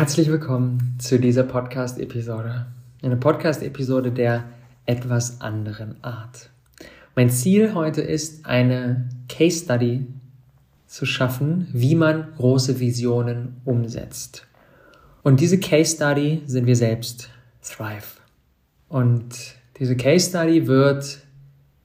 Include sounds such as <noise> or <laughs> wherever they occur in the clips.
Herzlich willkommen zu dieser Podcast-Episode. Eine Podcast-Episode der etwas anderen Art. Mein Ziel heute ist, eine Case Study zu schaffen, wie man große Visionen umsetzt. Und diese Case Study sind wir selbst, Thrive. Und diese Case Study wird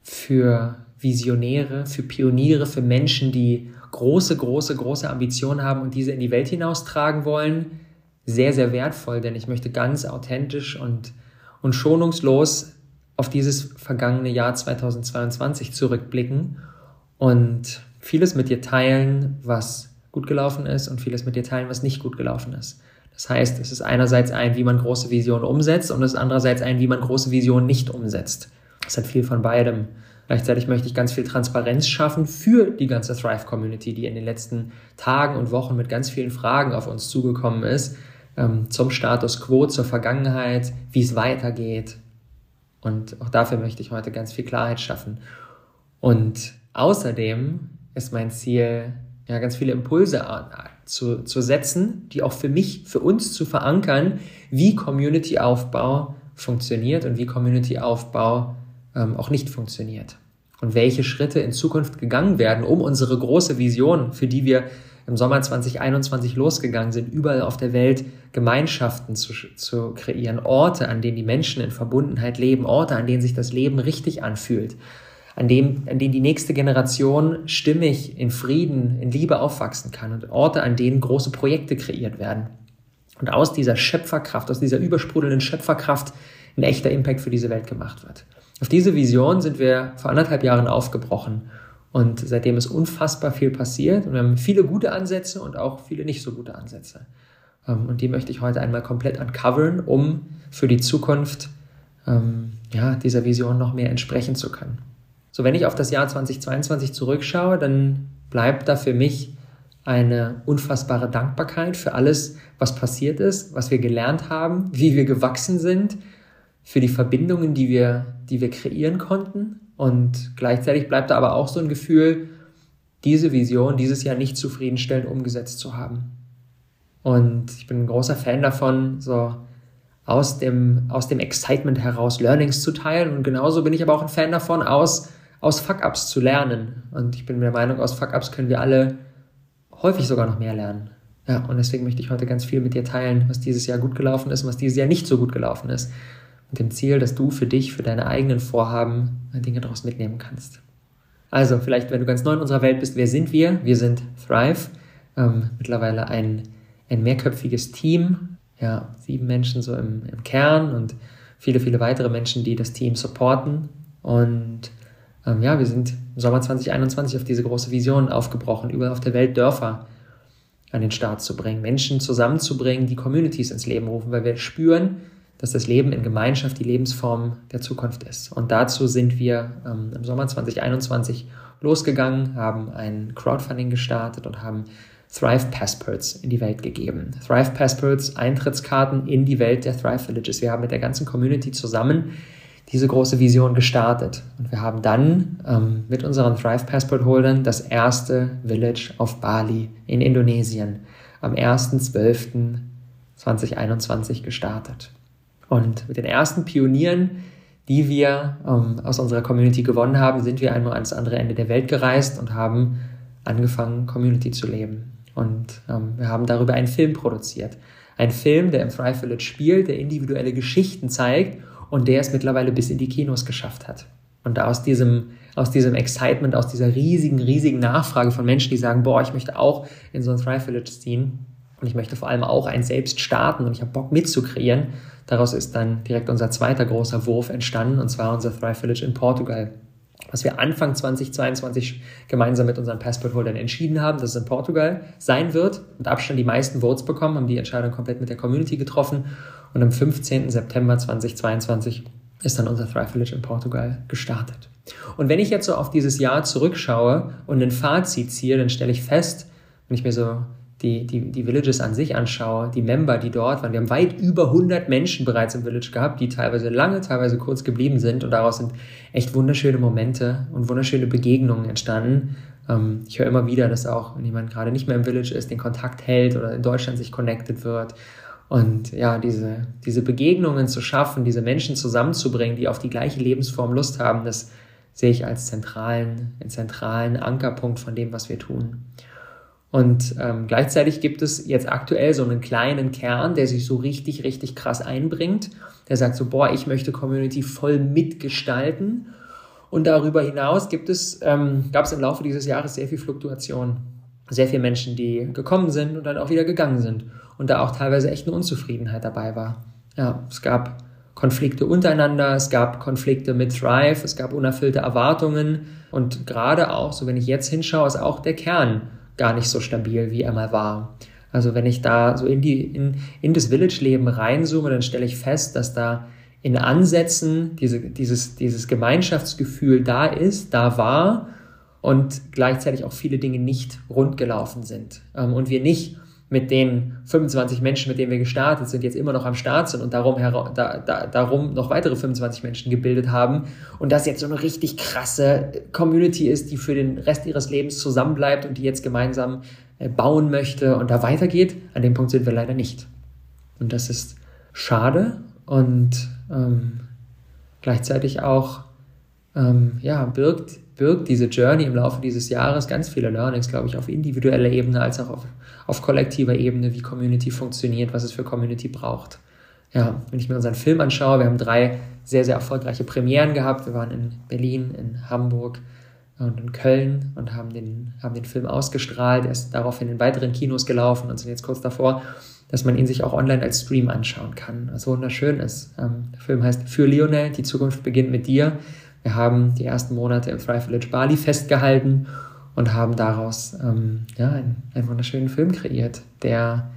für Visionäre, für Pioniere, für Menschen, die große, große, große Ambitionen haben und diese in die Welt hinaustragen wollen, sehr, sehr wertvoll, denn ich möchte ganz authentisch und, und schonungslos auf dieses vergangene Jahr 2022 zurückblicken und vieles mit dir teilen, was gut gelaufen ist und vieles mit dir teilen, was nicht gut gelaufen ist. Das heißt, es ist einerseits ein, wie man große Visionen umsetzt und es ist andererseits ein, wie man große Visionen nicht umsetzt. Es hat viel von beidem. Gleichzeitig möchte ich ganz viel Transparenz schaffen für die ganze Thrive-Community, die in den letzten Tagen und Wochen mit ganz vielen Fragen auf uns zugekommen ist, ähm, zum Status quo, zur Vergangenheit, wie es weitergeht. Und auch dafür möchte ich heute ganz viel Klarheit schaffen. Und außerdem ist mein Ziel, ja, ganz viele Impulse zu, zu setzen, die auch für mich, für uns zu verankern, wie Community-Aufbau funktioniert und wie Community-Aufbau ähm, auch nicht funktioniert. Und welche Schritte in Zukunft gegangen werden, um unsere große Vision, für die wir im Sommer 2021 losgegangen sind, überall auf der Welt Gemeinschaften zu, zu kreieren, Orte, an denen die Menschen in Verbundenheit leben, Orte, an denen sich das Leben richtig anfühlt, an, dem, an denen die nächste Generation stimmig in Frieden, in Liebe aufwachsen kann und Orte, an denen große Projekte kreiert werden. Und aus dieser Schöpferkraft, aus dieser übersprudelnden Schöpferkraft ein echter Impact für diese Welt gemacht wird. Auf diese Vision sind wir vor anderthalb Jahren aufgebrochen und seitdem ist unfassbar viel passiert und wir haben viele gute Ansätze und auch viele nicht so gute Ansätze. Ähm, und die möchte ich heute einmal komplett uncoveren, um für die Zukunft ähm, ja, dieser Vision noch mehr entsprechen zu können. So, wenn ich auf das Jahr 2022 zurückschaue, dann bleibt da für mich eine unfassbare Dankbarkeit für alles, was passiert ist, was wir gelernt haben, wie wir gewachsen sind, für die Verbindungen, die wir, die wir kreieren konnten und gleichzeitig bleibt da aber auch so ein Gefühl, diese Vision dieses Jahr nicht zufriedenstellend umgesetzt zu haben. Und ich bin ein großer Fan davon, so aus dem, aus dem Excitement heraus Learnings zu teilen. Und genauso bin ich aber auch ein Fan davon, aus, aus Fuck-Ups zu lernen. Und ich bin der Meinung, aus Fuck-Ups können wir alle häufig sogar noch mehr lernen. Ja, und deswegen möchte ich heute ganz viel mit dir teilen, was dieses Jahr gut gelaufen ist und was dieses Jahr nicht so gut gelaufen ist mit dem Ziel, dass du für dich, für deine eigenen Vorhaben Dinge daraus mitnehmen kannst. Also, vielleicht, wenn du ganz neu in unserer Welt bist, wer sind wir? Wir sind Thrive, ähm, mittlerweile ein, ein mehrköpfiges Team, ja, sieben Menschen so im, im Kern und viele, viele weitere Menschen, die das Team supporten. Und ähm, ja, wir sind im Sommer 2021 auf diese große Vision aufgebrochen, überall auf der Welt Dörfer an den Start zu bringen, Menschen zusammenzubringen, die Communities ins Leben rufen, weil wir spüren, dass das Leben in Gemeinschaft die Lebensform der Zukunft ist. Und dazu sind wir ähm, im Sommer 2021 losgegangen, haben ein Crowdfunding gestartet und haben Thrive Passports in die Welt gegeben. Thrive Passports, Eintrittskarten in die Welt der Thrive Villages. Wir haben mit der ganzen Community zusammen diese große Vision gestartet. Und wir haben dann ähm, mit unseren Thrive Passport Holdern das erste Village auf Bali in Indonesien am 1.12.2021 gestartet. Und mit den ersten Pionieren, die wir ähm, aus unserer Community gewonnen haben, sind wir einmal ans andere Ende der Welt gereist und haben angefangen, Community zu leben. Und ähm, wir haben darüber einen Film produziert. Ein Film, der im Thrive Village spielt, der individuelle Geschichten zeigt und der es mittlerweile bis in die Kinos geschafft hat. Und aus diesem, aus diesem Excitement, aus dieser riesigen, riesigen Nachfrage von Menschen, die sagen, boah, ich möchte auch in so ein Thrive Village ziehen und ich möchte vor allem auch ein selbst starten und ich habe Bock mitzukreieren, Daraus ist dann direkt unser zweiter großer Wurf entstanden, und zwar unser Thrive Village in Portugal. Was wir Anfang 2022 gemeinsam mit unseren Passport-Holdern entschieden haben, dass es in Portugal sein wird, mit Abstand die meisten Votes bekommen, haben die Entscheidung komplett mit der Community getroffen und am 15. September 2022 ist dann unser Thrive Village in Portugal gestartet. Und wenn ich jetzt so auf dieses Jahr zurückschaue und ein Fazit ziehe, dann stelle ich fest, wenn ich mir so die, die, die Villages an sich anschaue, die Member, die dort waren, wir haben weit über 100 Menschen bereits im Village gehabt, die teilweise lange, teilweise kurz geblieben sind und daraus sind echt wunderschöne Momente und wunderschöne Begegnungen entstanden. Ähm, ich höre immer wieder, dass auch, wenn jemand gerade nicht mehr im Village ist, den Kontakt hält oder in Deutschland sich connected wird Und ja, diese, diese Begegnungen zu schaffen, diese Menschen zusammenzubringen, die auf die gleiche Lebensform Lust haben, das sehe ich als zentralen, zentralen Ankerpunkt von dem, was wir tun. Und ähm, gleichzeitig gibt es jetzt aktuell so einen kleinen Kern, der sich so richtig, richtig krass einbringt. Der sagt so, boah, ich möchte Community voll mitgestalten. Und darüber hinaus gibt es, ähm, gab es im Laufe dieses Jahres sehr viel Fluktuation. Sehr viele Menschen, die gekommen sind und dann auch wieder gegangen sind. Und da auch teilweise echt eine Unzufriedenheit dabei war. Ja, es gab Konflikte untereinander, es gab Konflikte mit Thrive, es gab unerfüllte Erwartungen. Und gerade auch, so wenn ich jetzt hinschaue, ist auch der Kern gar nicht so stabil, wie er mal war. Also wenn ich da so in, die, in, in das Village-Leben reinzoome, dann stelle ich fest, dass da in Ansätzen diese, dieses, dieses Gemeinschaftsgefühl da ist, da war und gleichzeitig auch viele Dinge nicht rund gelaufen sind. Ähm, und wir nicht mit den 25 Menschen, mit denen wir gestartet sind, jetzt immer noch am Start sind und darum, da, da, darum noch weitere 25 Menschen gebildet haben und das jetzt so eine richtig krasse Community ist, die für den Rest ihres Lebens zusammenbleibt und die jetzt gemeinsam äh, bauen möchte und da weitergeht. An dem Punkt sind wir leider nicht. Und das ist schade und ähm, gleichzeitig auch ähm, ja, birgt birgt diese Journey im Laufe dieses Jahres ganz viele Learnings, glaube ich, auf individueller Ebene als auch auf, auf kollektiver Ebene, wie Community funktioniert, was es für Community braucht. Ja, wenn ich mir unseren Film anschaue, wir haben drei sehr, sehr erfolgreiche Premieren gehabt. Wir waren in Berlin, in Hamburg und in Köln und haben den, haben den Film ausgestrahlt. Er ist daraufhin in weiteren Kinos gelaufen und sind jetzt kurz davor, dass man ihn sich auch online als Stream anschauen kann, was wunderschön ist. Ähm, der Film heißt Für Lionel, die Zukunft beginnt mit dir. Wir haben die ersten Monate im Thrive Village Bali festgehalten und haben daraus ähm, ja, einen, einen wunderschönen Film kreiert, der,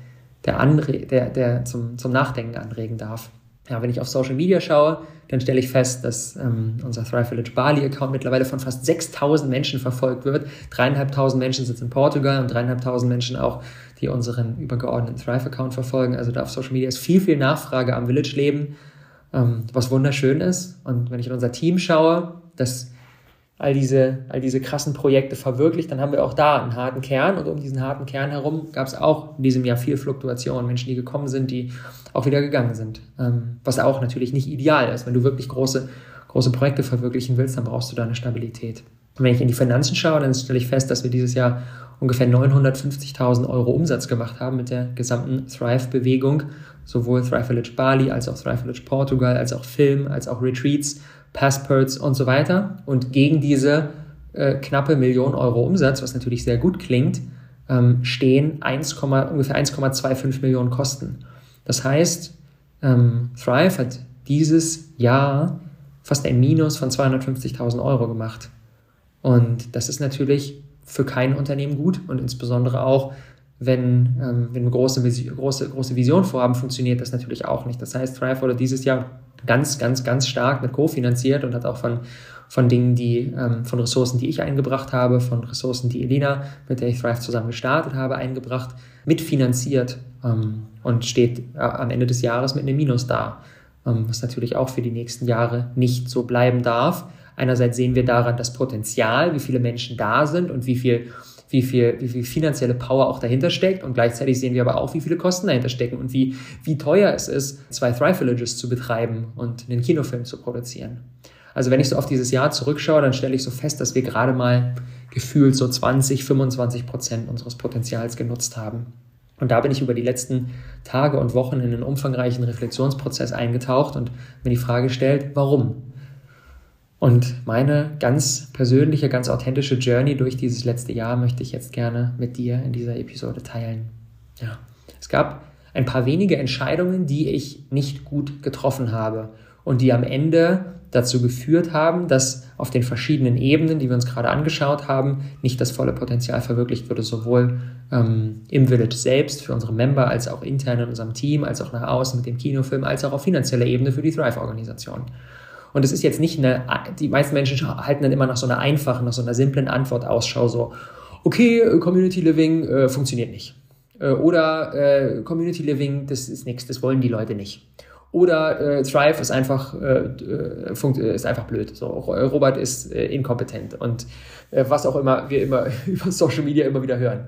der, anre der, der zum, zum Nachdenken anregen darf. Ja, wenn ich auf Social Media schaue, dann stelle ich fest, dass ähm, unser Thrive Village Bali Account mittlerweile von fast 6000 Menschen verfolgt wird. Dreieinhalbtausend Menschen sitzen in Portugal und dreieinhalbtausend Menschen auch, die unseren übergeordneten Thrive Account verfolgen. Also da auf Social Media ist viel, viel Nachfrage am Village Leben ähm, was wunderschön ist. Und wenn ich in unser Team schaue, das all diese, all diese krassen Projekte verwirklicht, dann haben wir auch da einen harten Kern und um diesen harten Kern herum gab es auch in diesem Jahr viel Fluktuation, Menschen, die gekommen sind, die auch wieder gegangen sind. Ähm, was auch natürlich nicht ideal ist. Wenn du wirklich große, große Projekte verwirklichen willst, dann brauchst du da eine Stabilität. Und wenn ich in die Finanzen schaue, dann stelle ich fest, dass wir dieses Jahr ungefähr 950.000 Euro Umsatz gemacht haben mit der gesamten Thrive-Bewegung sowohl Thrive Village Bali als auch Thrive Village Portugal, als auch Film, als auch Retreats, Passports und so weiter. Und gegen diese äh, knappe Million Euro Umsatz, was natürlich sehr gut klingt, ähm, stehen 1, ungefähr 1,25 Millionen Kosten. Das heißt, ähm, Thrive hat dieses Jahr fast ein Minus von 250.000 Euro gemacht. Und das ist natürlich für kein Unternehmen gut und insbesondere auch wenn, ähm, wenn wir große, große, große Vision vorhaben, funktioniert das natürlich auch nicht. Das heißt, Thrive wurde dieses Jahr ganz, ganz, ganz stark mit kofinanziert und hat auch von, von Dingen, die, ähm, von Ressourcen, die ich eingebracht habe, von Ressourcen, die Elina, mit der ich Thrive zusammen gestartet habe, eingebracht, mitfinanziert ähm, und steht äh, am Ende des Jahres mit einem Minus da, ähm, was natürlich auch für die nächsten Jahre nicht so bleiben darf. Einerseits sehen wir daran das Potenzial, wie viele Menschen da sind und wie viel wie viel, wie viel finanzielle Power auch dahinter steckt und gleichzeitig sehen wir aber auch, wie viele Kosten dahinter stecken und wie, wie teuer es ist, zwei Thrive Villages zu betreiben und einen Kinofilm zu produzieren. Also wenn ich so auf dieses Jahr zurückschaue, dann stelle ich so fest, dass wir gerade mal gefühlt so 20, 25 Prozent unseres Potenzials genutzt haben. Und da bin ich über die letzten Tage und Wochen in einen umfangreichen Reflexionsprozess eingetaucht und mir die Frage stellt, warum? Und meine ganz persönliche, ganz authentische Journey durch dieses letzte Jahr möchte ich jetzt gerne mit dir in dieser Episode teilen. Ja, es gab ein paar wenige Entscheidungen, die ich nicht gut getroffen habe und die am Ende dazu geführt haben, dass auf den verschiedenen Ebenen, die wir uns gerade angeschaut haben, nicht das volle Potenzial verwirklicht wurde, sowohl ähm, im Village selbst für unsere Member, als auch intern in unserem Team, als auch nach außen mit dem Kinofilm, als auch auf finanzieller Ebene für die Thrive-Organisation. Und es ist jetzt nicht eine, die meisten Menschen halten dann immer nach so einer einfachen, nach so einer simplen Antwort Ausschau, so, okay, Community Living äh, funktioniert nicht. Äh, oder äh, Community Living, das ist nichts, das wollen die Leute nicht. Oder äh, Thrive ist einfach, äh, äh, ist einfach blöd. So, Robert ist inkompetent und was auch immer wir immer <laughs> über Social Media immer wieder hören.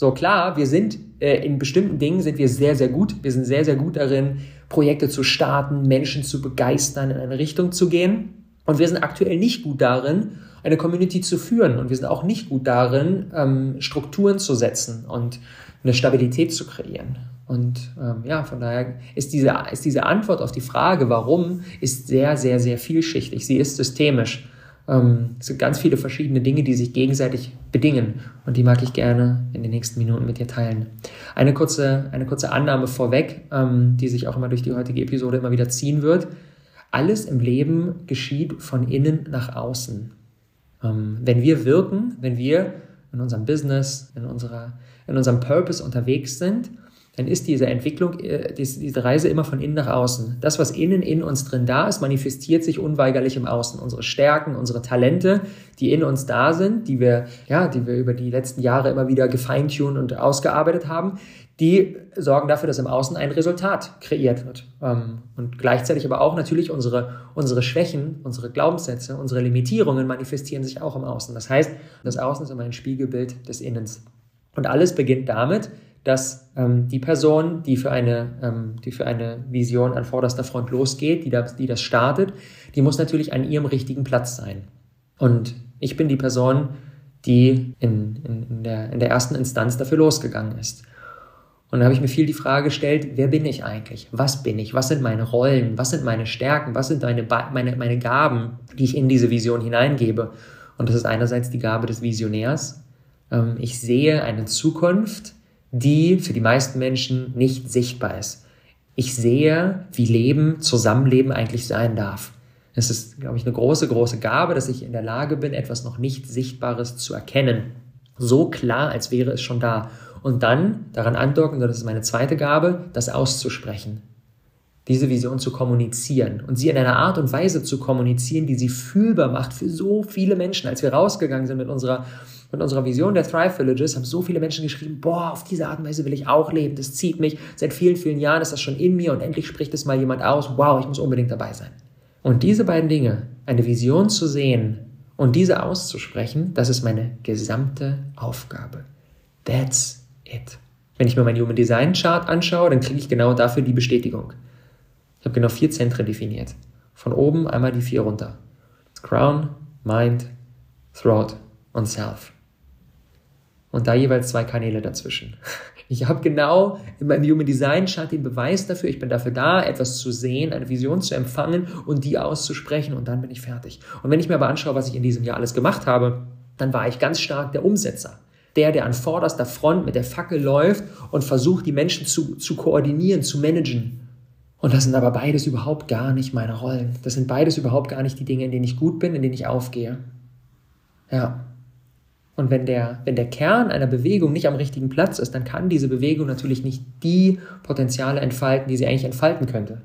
So klar, wir sind äh, in bestimmten Dingen sind wir sehr, sehr gut. Wir sind sehr, sehr gut darin, Projekte zu starten, Menschen zu begeistern, in eine Richtung zu gehen. Und wir sind aktuell nicht gut darin, eine Community zu führen. Und wir sind auch nicht gut darin, ähm, Strukturen zu setzen und eine Stabilität zu kreieren. Und ähm, ja, von daher ist diese, ist diese Antwort auf die Frage, warum, ist sehr, sehr, sehr vielschichtig. Sie ist systemisch. Ähm, es sind ganz viele verschiedene Dinge, die sich gegenseitig bedingen. Und die mag ich gerne in den nächsten Minuten mit dir teilen. Eine kurze, eine kurze Annahme vorweg, ähm, die sich auch immer durch die heutige Episode immer wieder ziehen wird. Alles im Leben geschieht von innen nach außen. Ähm, wenn wir wirken, wenn wir in unserem Business, in, unserer, in unserem Purpose unterwegs sind, dann ist diese Entwicklung, äh, diese Reise immer von innen nach außen. Das, was innen in uns drin da ist, manifestiert sich unweigerlich im Außen. Unsere Stärken, unsere Talente, die in uns da sind, die wir, ja, die wir über die letzten Jahre immer wieder gefeintuned und ausgearbeitet haben, die sorgen dafür, dass im Außen ein Resultat kreiert wird. Ähm, und gleichzeitig aber auch natürlich unsere, unsere Schwächen, unsere Glaubenssätze, unsere Limitierungen manifestieren sich auch im Außen. Das heißt, das Außen ist immer ein Spiegelbild des Innens. Und alles beginnt damit, dass ähm, die Person, die für, eine, ähm, die für eine Vision an vorderster Front losgeht, die das, die das startet, die muss natürlich an ihrem richtigen Platz sein. Und ich bin die Person, die in, in, in, der, in der ersten Instanz dafür losgegangen ist. Und da habe ich mir viel die Frage gestellt, wer bin ich eigentlich? Was bin ich? Was sind meine Rollen? Was sind meine Stärken? Was sind meine, meine, meine Gaben, die ich in diese Vision hineingebe? Und das ist einerseits die Gabe des Visionärs. Ähm, ich sehe eine Zukunft, die für die meisten Menschen nicht sichtbar ist. Ich sehe, wie Leben, Zusammenleben eigentlich sein darf. Es ist, glaube ich, eine große, große Gabe, dass ich in der Lage bin, etwas noch nicht Sichtbares zu erkennen. So klar, als wäre es schon da. Und dann daran andocken, das ist meine zweite Gabe, das auszusprechen. Diese Vision zu kommunizieren und sie in einer Art und Weise zu kommunizieren, die sie fühlbar macht für so viele Menschen. Als wir rausgegangen sind mit unserer mit unserer Vision der Thrive Villages haben so viele Menschen geschrieben, boah, auf diese Art und Weise will ich auch leben, das zieht mich. Seit vielen, vielen Jahren ist das schon in mir und endlich spricht es mal jemand aus, wow, ich muss unbedingt dabei sein. Und diese beiden Dinge, eine Vision zu sehen und diese auszusprechen, das ist meine gesamte Aufgabe. That's it. Wenn ich mir meinen Human Design Chart anschaue, dann kriege ich genau dafür die Bestätigung. Ich habe genau vier Zentren definiert. Von oben einmal die vier runter. Crown, Mind, Throat und Self und da jeweils zwei Kanäle dazwischen. <laughs> Ich habe genau in meinem Human Design Chart den Beweis dafür, ich bin dafür da, etwas zu sehen, eine Vision zu empfangen und die auszusprechen und dann bin ich fertig. Und wenn ich mir aber anschaue, was ich in diesem Jahr alles gemacht habe, dann war ich ganz stark der Umsetzer. Der, der an vorderster Front mit der Fackel läuft und versucht, die Menschen zu, zu koordinieren, zu managen. Und das sind aber beides überhaupt gar nicht meine Rollen. Das sind beides überhaupt gar nicht die Dinge, in denen ich gut bin, in denen ich aufgehe. Ja, und wenn der, wenn der Kern einer Bewegung nicht am richtigen Platz ist, dann kann diese Bewegung natürlich nicht die Potenziale entfalten, die sie eigentlich entfalten könnte.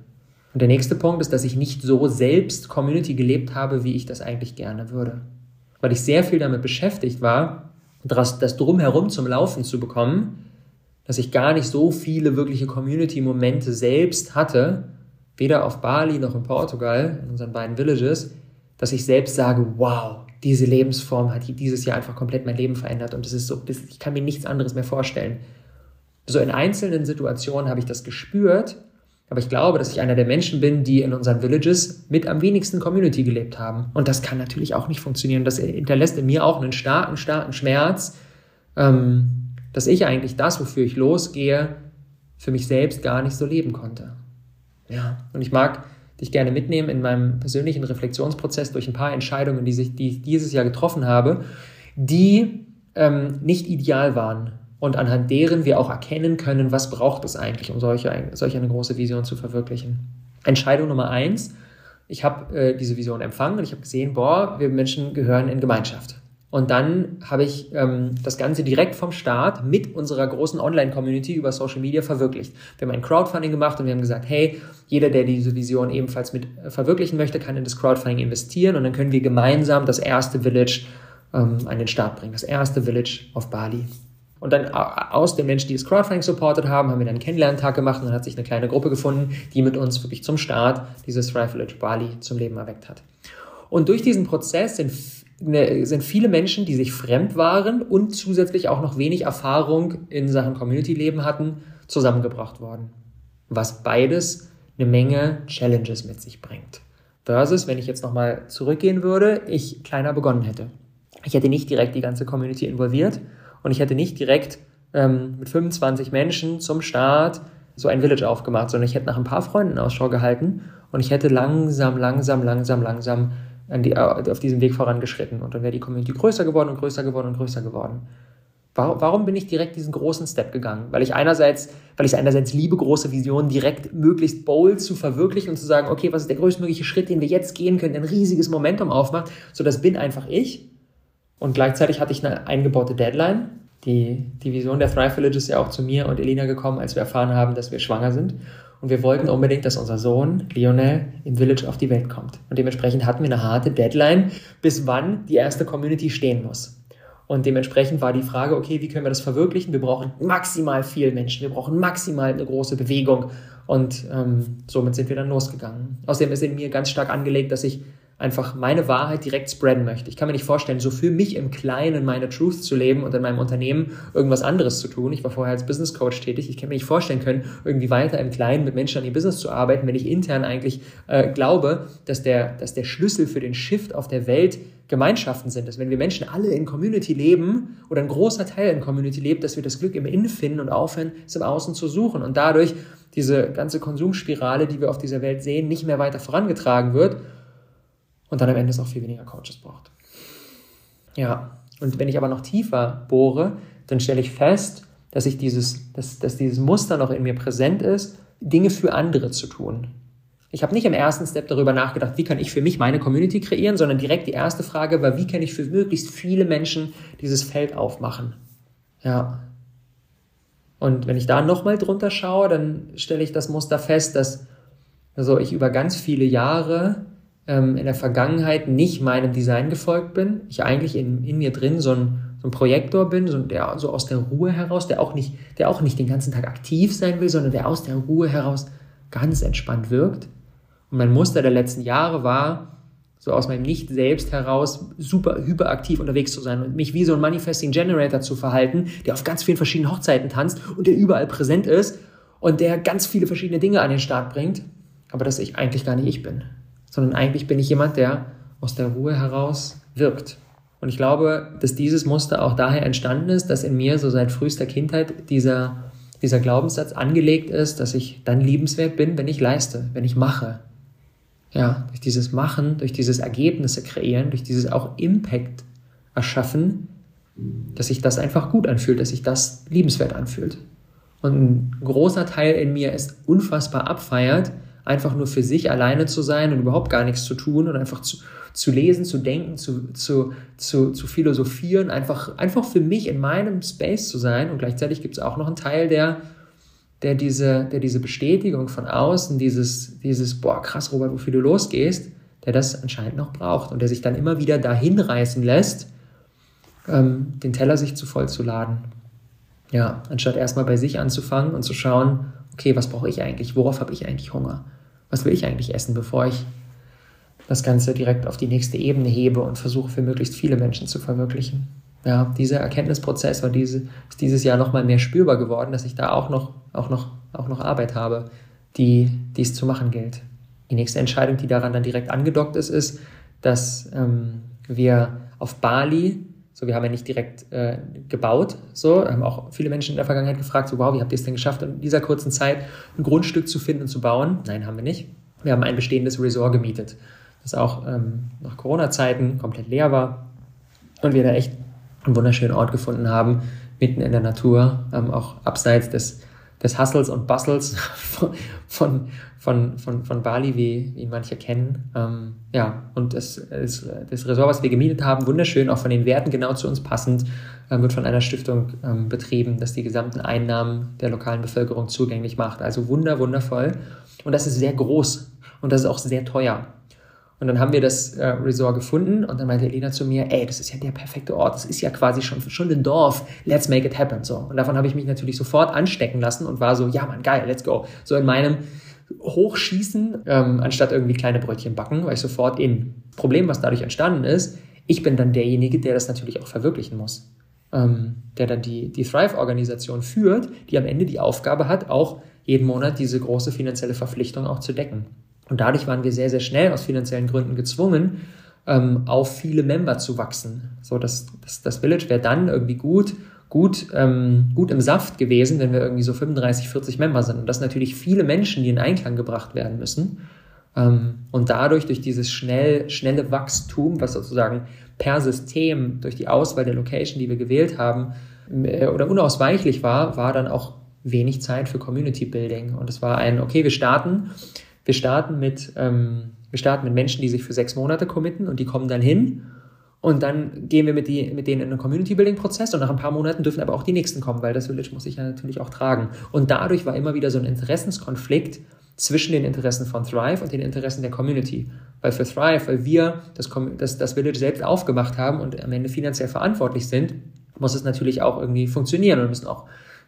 Und der nächste Punkt ist, dass ich nicht so selbst Community gelebt habe, wie ich das eigentlich gerne würde. Weil ich sehr viel damit beschäftigt war, das, das drumherum zum Laufen zu bekommen, dass ich gar nicht so viele wirkliche Community-Momente selbst hatte, weder auf Bali noch in Portugal, in unseren beiden Villages, dass ich selbst sage, wow, diese Lebensform hat dieses Jahr einfach komplett mein Leben verändert und es ist so, ich kann mir nichts anderes mehr vorstellen. So in einzelnen Situationen habe ich das gespürt, aber ich glaube, dass ich einer der Menschen bin, die in unseren Villages mit am wenigsten Community gelebt haben. Und das kann natürlich auch nicht funktionieren. Das hinterlässt in mir auch einen starken, starken Schmerz, ähm, dass ich eigentlich das, wofür ich losgehe, für mich selbst gar nicht so leben konnte. Ja, und ich mag dich gerne mitnehmen in meinem persönlichen Reflexionsprozess durch ein paar Entscheidungen, die, sich, die ich dieses Jahr getroffen habe, die ähm, nicht ideal waren und anhand deren wir auch erkennen können, was braucht es eigentlich, um solche, solch eine große Vision zu verwirklichen. Entscheidung Nummer eins, ich habe äh, diese Vision empfangen und ich habe gesehen, boah, wir Menschen gehören in Gemeinschaft. Und dann habe ich ähm, das Ganze direkt vom Start mit unserer großen Online-Community über Social Media verwirklicht. Wir haben ein Crowdfunding gemacht und wir haben gesagt, hey, jeder, der diese Vision ebenfalls mit äh, verwirklichen möchte, kann in das Crowdfunding investieren und dann können wir gemeinsam das erste Village ähm, an den Start bringen, das erste Village auf Bali. Und dann aus den Menschen, die das Crowdfunding supportet haben, haben wir dann einen Kennenlerntag gemacht und dann hat sich eine kleine Gruppe gefunden, die mit uns wirklich zum Start dieses Thrive Village Bali zum Leben erweckt hat. Und durch diesen Prozess sind sind viele Menschen, die sich fremd waren und zusätzlich auch noch wenig Erfahrung in Sachen Community-Leben hatten, zusammengebracht worden. Was beides eine Menge Challenges mit sich bringt. Versus, wenn ich jetzt nochmal zurückgehen würde, ich kleiner begonnen hätte. Ich hätte nicht direkt die ganze Community involviert und ich hätte nicht direkt ähm, mit 25 Menschen zum Start so ein Village aufgemacht, sondern ich hätte nach ein paar Freunden Ausschau gehalten und ich hätte langsam, langsam, langsam, langsam die, auf diesem Weg vorangeschritten. Und dann wäre die Community größer geworden und größer geworden und größer geworden. Warum, warum bin ich direkt diesen großen Step gegangen? Weil ich einerseits, weil ich einerseits liebe, große Visionen direkt möglichst bold zu verwirklichen und zu sagen, okay, was ist der größtmögliche Schritt, den wir jetzt gehen können, der ein riesiges Momentum aufmacht. So, das bin einfach ich. Und gleichzeitig hatte ich eine eingebaute Deadline. Die, die Vision der Thrive Village ist ja auch zu mir und Elina gekommen, als wir erfahren haben, dass wir schwanger sind. Und wir wollten unbedingt, dass unser Sohn, Lionel, im Village auf die Welt kommt. Und dementsprechend hatten wir eine harte Deadline, bis wann die erste Community stehen muss. Und dementsprechend war die Frage, okay, wie können wir das verwirklichen? Wir brauchen maximal viel Menschen, wir brauchen maximal eine große Bewegung. Und ähm, somit sind wir dann losgegangen. Außerdem ist in mir ganz stark angelegt, dass ich einfach meine Wahrheit direkt spreaden möchte. Ich kann mir nicht vorstellen, so für mich im Kleinen meine Truth zu leben und in meinem Unternehmen irgendwas anderes zu tun. Ich war vorher als Business Coach tätig. Ich kann mir nicht vorstellen können, irgendwie weiter im Kleinen mit Menschen an ihr Business zu arbeiten, wenn ich intern eigentlich äh, glaube, dass der, dass der Schlüssel für den Shift auf der Welt Gemeinschaften sind, dass wenn wir Menschen alle in Community leben oder ein großer Teil in Community lebt, dass wir das Glück im Innen finden und aufhören, es im Außen zu suchen und dadurch diese ganze Konsumspirale, die wir auf dieser Welt sehen, nicht mehr weiter vorangetragen wird und dann am Ende es auch viel weniger Coaches braucht. Ja, und wenn ich aber noch tiefer bohre, dann stelle ich fest, dass ich dieses, dass, dass dieses Muster noch in mir präsent ist, Dinge für andere zu tun. Ich habe nicht im ersten Step darüber nachgedacht, wie kann ich für mich meine Community kreieren, sondern direkt die erste Frage war, wie kann ich für möglichst viele Menschen dieses Feld aufmachen? Ja. Und wenn ich da nochmal drunter schaue, dann stelle ich das Muster fest, dass also ich über ganz viele Jahre ähm, in der Vergangenheit nicht meinem Design gefolgt bin, ich eigentlich in, in mir drin so ein, so ein Projektor bin, so, der so aus der Ruhe heraus, der auch, nicht, der auch nicht den ganzen Tag aktiv sein will, sondern der aus der Ruhe heraus ganz entspannt wirkt. Und mein Muster der letzten Jahre war, so aus meinem Nicht-Selbst heraus super hyperaktiv unterwegs zu sein und mich wie so ein Manifesting Generator zu verhalten, der auf ganz vielen verschiedenen Hochzeiten tanzt und der überall präsent ist und der ganz viele verschiedene Dinge an den Start bringt, aber dass ich eigentlich gar nicht ich bin sondern eigentlich bin ich jemand, der aus der Ruhe heraus wirkt. Und ich glaube, dass dieses Muster auch daher entstanden ist, dass in mir so seit frühester Kindheit dieser, dieser Glaubenssatz angelegt ist, dass ich dann liebenswert bin, wenn ich leiste, wenn ich mache. Ja, durch dieses Machen, durch dieses Ergebnisse kreieren, durch dieses auch Impact erschaffen, dass sich das einfach gut anfühlt, dass sich das liebenswert anfühlt. Und ein großer Teil in mir ist unfassbar abfeiert, einfach nur für sich alleine zu sein und überhaupt gar nichts zu tun und einfach zu, zu lesen, zu denken, zu, zu, zu, zu philosophieren, einfach, einfach für mich in meinem Space zu sein. Und gleichzeitig gibt es auch noch einen Teil, der, der, diese, der diese Bestätigung von außen, dieses, dieses, boah, krass, Robert, wofür du losgehst, der das anscheinend noch braucht und der sich dann immer wieder dahin reißen lässt, ähm, den Teller sich zu voll zu laden. Ja, anstatt erstmal bei sich anzufangen und zu schauen, okay, was brauche ich eigentlich? Worauf habe ich eigentlich Hunger? Was will ich eigentlich essen, bevor ich das Ganze direkt auf die nächste Ebene hebe und versuche für möglichst viele Menschen zu verwirklichen? Ja, dieser Erkenntnisprozess war diese, ist dieses Jahr nochmal mehr spürbar geworden, dass ich da auch noch, auch noch, auch noch Arbeit habe, die dies zu machen gilt. Die nächste Entscheidung, die daran dann direkt angedockt ist, ist, dass ähm, wir auf Bali so, wir haben ja nicht direkt äh, gebaut. So, haben auch viele Menschen in der Vergangenheit gefragt, so, wow, wie habt ihr es denn geschafft, in dieser kurzen Zeit ein Grundstück zu finden und zu bauen? Nein, haben wir nicht. Wir haben ein bestehendes Resort gemietet, das auch ähm, nach Corona-Zeiten komplett leer war und wir da echt einen wunderschönen Ort gefunden haben, mitten in der Natur, ähm, auch abseits des des Hustles und Bustles von, von, von, von Bali, wie, wie manche kennen. Ähm, ja, und das, das, das Resort, was wir gemietet haben, wunderschön, auch von den Werten genau zu uns passend, äh, wird von einer Stiftung ähm, betrieben, dass die gesamten Einnahmen der lokalen Bevölkerung zugänglich macht. Also wunder, wundervoll. Und das ist sehr groß und das ist auch sehr teuer. Und dann haben wir das äh, Resort gefunden und dann meinte Elena zu mir, ey, das ist ja der perfekte Ort, das ist ja quasi schon, schon ein Dorf, let's make it happen. So. Und davon habe ich mich natürlich sofort anstecken lassen und war so, ja man, geil, let's go. So in meinem Hochschießen, ähm, anstatt irgendwie kleine Brötchen backen, war ich sofort in. Problem, was dadurch entstanden ist, ich bin dann derjenige, der das natürlich auch verwirklichen muss. Ähm, der dann die, die Thrive-Organisation führt, die am Ende die Aufgabe hat, auch jeden Monat diese große finanzielle Verpflichtung auch zu decken. Und dadurch waren wir sehr, sehr schnell aus finanziellen Gründen gezwungen, ähm, auf viele Member zu wachsen. So, das, das, das Village wäre dann irgendwie gut, gut, ähm, gut im Saft gewesen, wenn wir irgendwie so 35, 40 Member sind. Und das natürlich viele Menschen, die in Einklang gebracht werden müssen. Ähm, und dadurch, durch dieses schnell, schnelle Wachstum, was sozusagen per System durch die Auswahl der Location, die wir gewählt haben, äh, oder unausweichlich war, war dann auch wenig Zeit für Community Building. Und es war ein, okay, wir starten, wir starten mit, ähm, wir starten mit Menschen, die sich für sechs Monate committen und die kommen dann hin. Und dann gehen wir mit, die, mit denen in einen Community-Building-Prozess und nach ein paar Monaten dürfen aber auch die nächsten kommen, weil das Village muss sich ja natürlich auch tragen. Und dadurch war immer wieder so ein Interessenskonflikt zwischen den Interessen von Thrive und den Interessen der Community. Weil für Thrive, weil wir das, das, das Village selbst aufgemacht haben und am Ende finanziell verantwortlich sind, muss es natürlich auch irgendwie funktionieren und müssen auch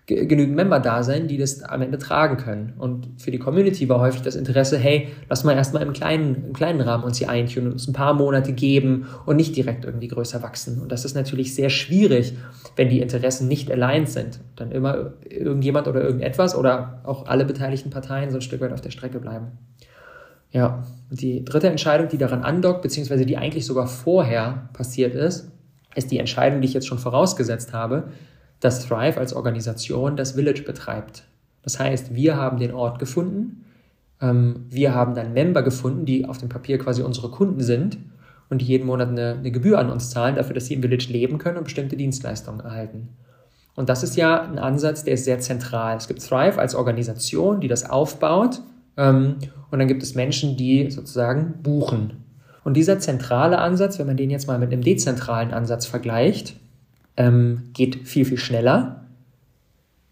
genügend Member da sein, die das am Ende tragen können. Und für die Community war häufig das Interesse, hey, lass mal erstmal im kleinen, im kleinen Rahmen uns hier eintun und uns ein paar Monate geben und nicht direkt irgendwie größer wachsen. Und das ist natürlich sehr schwierig, wenn die Interessen nicht aligned sind. Dann immer irgendjemand oder irgendetwas oder auch alle beteiligten Parteien so ein Stück weit auf der Strecke bleiben. Ja, und die dritte Entscheidung, die daran andockt, beziehungsweise die eigentlich sogar vorher passiert ist, ist die Entscheidung, die ich jetzt schon vorausgesetzt habe, dass Thrive als Organisation das Village betreibt. Das heißt, wir haben den Ort gefunden, ähm, wir haben dann Member gefunden, die auf dem Papier quasi unsere Kunden sind und die jeden Monat eine, eine Gebühr an uns zahlen, dafür, dass sie im Village leben können und bestimmte Dienstleistungen erhalten. Und das ist ja ein Ansatz, der ist sehr zentral. Es gibt Thrive als Organisation, die das aufbaut, ähm, und dann gibt es Menschen, die sozusagen buchen. Und dieser zentrale Ansatz, wenn man den jetzt mal mit einem dezentralen Ansatz vergleicht, ähm, geht viel, viel schneller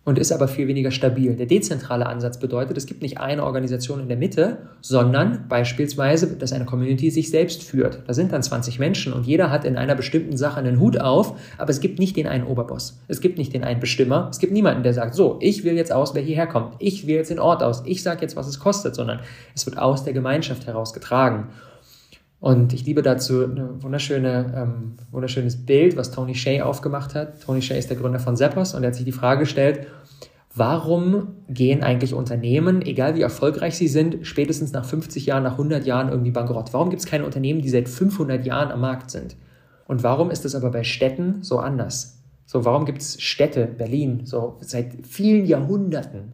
und ist aber viel weniger stabil. Der dezentrale Ansatz bedeutet, es gibt nicht eine Organisation in der Mitte, sondern beispielsweise, dass eine Community sich selbst führt. Da sind dann 20 Menschen und jeder hat in einer bestimmten Sache einen Hut auf, aber es gibt nicht den einen Oberboss. Es gibt nicht den einen Bestimmer. Es gibt niemanden, der sagt, so, ich wähle jetzt aus, wer hierher kommt. Ich wähle jetzt den Ort aus. Ich sage jetzt, was es kostet, sondern es wird aus der Gemeinschaft heraus getragen. Und ich liebe dazu ein wunderschöne, ähm, wunderschönes Bild, was Tony Shea aufgemacht hat. Tony Shea ist der Gründer von Zappos und er hat sich die Frage gestellt, warum gehen eigentlich Unternehmen, egal wie erfolgreich sie sind, spätestens nach 50 Jahren, nach 100 Jahren irgendwie bankrott? Warum gibt es keine Unternehmen, die seit 500 Jahren am Markt sind? Und warum ist es aber bei Städten so anders? So, warum gibt es Städte, Berlin, so seit vielen Jahrhunderten?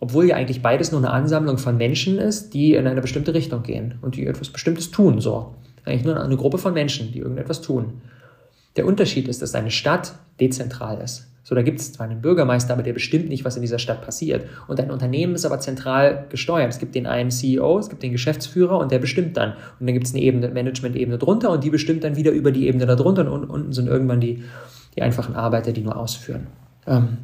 Obwohl ja eigentlich beides nur eine Ansammlung von Menschen ist, die in eine bestimmte Richtung gehen und die etwas Bestimmtes tun. So. Eigentlich nur eine Gruppe von Menschen, die irgendetwas tun. Der Unterschied ist, dass eine Stadt dezentral ist. So, da gibt es zwar einen Bürgermeister, aber der bestimmt nicht, was in dieser Stadt passiert. Und ein Unternehmen ist aber zentral gesteuert. Es gibt den einen CEO, es gibt den Geschäftsführer und der bestimmt dann. Und dann gibt es eine Ebene, Management-Ebene drunter und die bestimmt dann wieder über die Ebene darunter und unten sind irgendwann die, die einfachen Arbeiter, die nur ausführen. Ähm,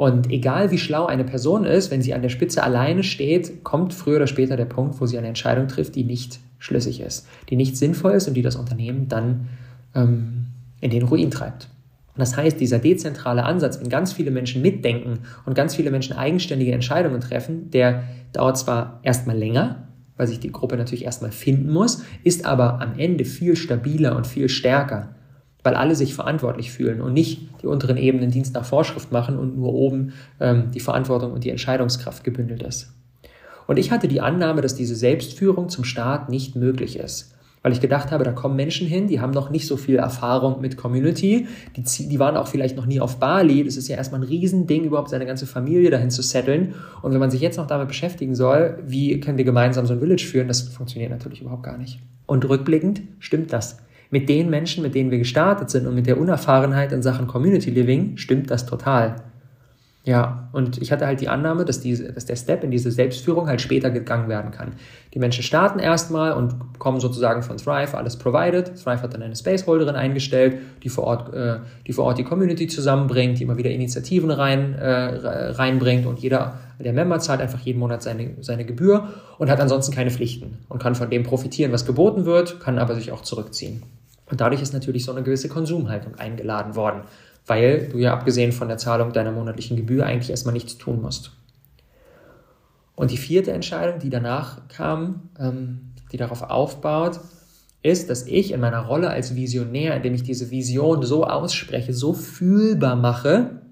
und egal wie schlau eine Person ist, wenn sie an der Spitze alleine steht, kommt früher oder später der Punkt, wo sie eine Entscheidung trifft, die nicht schlüssig ist, die nicht sinnvoll ist und die das Unternehmen dann ähm, in den Ruin treibt. das heißt, dieser dezentrale Ansatz, wenn ganz viele Menschen mitdenken und ganz viele Menschen eigenständige Entscheidungen treffen, der dauert zwar erstmal länger, weil sich die Gruppe natürlich erstmal finden muss, ist aber am Ende viel stabiler und viel stärker weil alle sich verantwortlich fühlen und nicht die unteren Ebenen Dienst nach Vorschrift machen und nur oben ähm, die Verantwortung und die Entscheidungskraft gebündelt ist. Und ich hatte die Annahme, dass diese Selbstführung zum Start nicht möglich ist. Weil ich gedacht habe, da kommen Menschen hin, die haben noch nicht so viel Erfahrung mit Community, die, die waren auch vielleicht noch nie auf Bali. Das ist ja erstmal ein Riesending, überhaupt seine ganze Familie dahin zu setteln. Und wenn man sich jetzt noch damit beschäftigen soll, wie können wir gemeinsam so ein Village führen, das funktioniert natürlich überhaupt gar nicht. Und rückblickend stimmt das mit den Menschen, mit denen wir gestartet sind und mit der Unerfahrenheit in Sachen Community Living, stimmt das total. Ja, und ich hatte halt die Annahme, dass, diese, dass der Step in diese Selbstführung halt später gegangen werden kann. Die Menschen starten erstmal und kommen sozusagen von Thrive, alles provided. Thrive hat dann eine Spaceholderin eingestellt, die vor Ort, äh, die, vor Ort die Community zusammenbringt, die immer wieder Initiativen rein, äh, reinbringt und jeder, der Member zahlt einfach jeden Monat seine, seine Gebühr und hat ansonsten keine Pflichten und kann von dem profitieren, was geboten wird, kann aber sich auch zurückziehen. Und dadurch ist natürlich so eine gewisse Konsumhaltung eingeladen worden, weil du ja abgesehen von der Zahlung deiner monatlichen Gebühr eigentlich erstmal nichts tun musst. Und die vierte Entscheidung, die danach kam, ähm, die darauf aufbaut, ist, dass ich in meiner Rolle als Visionär, indem ich diese Vision so ausspreche, so fühlbar mache,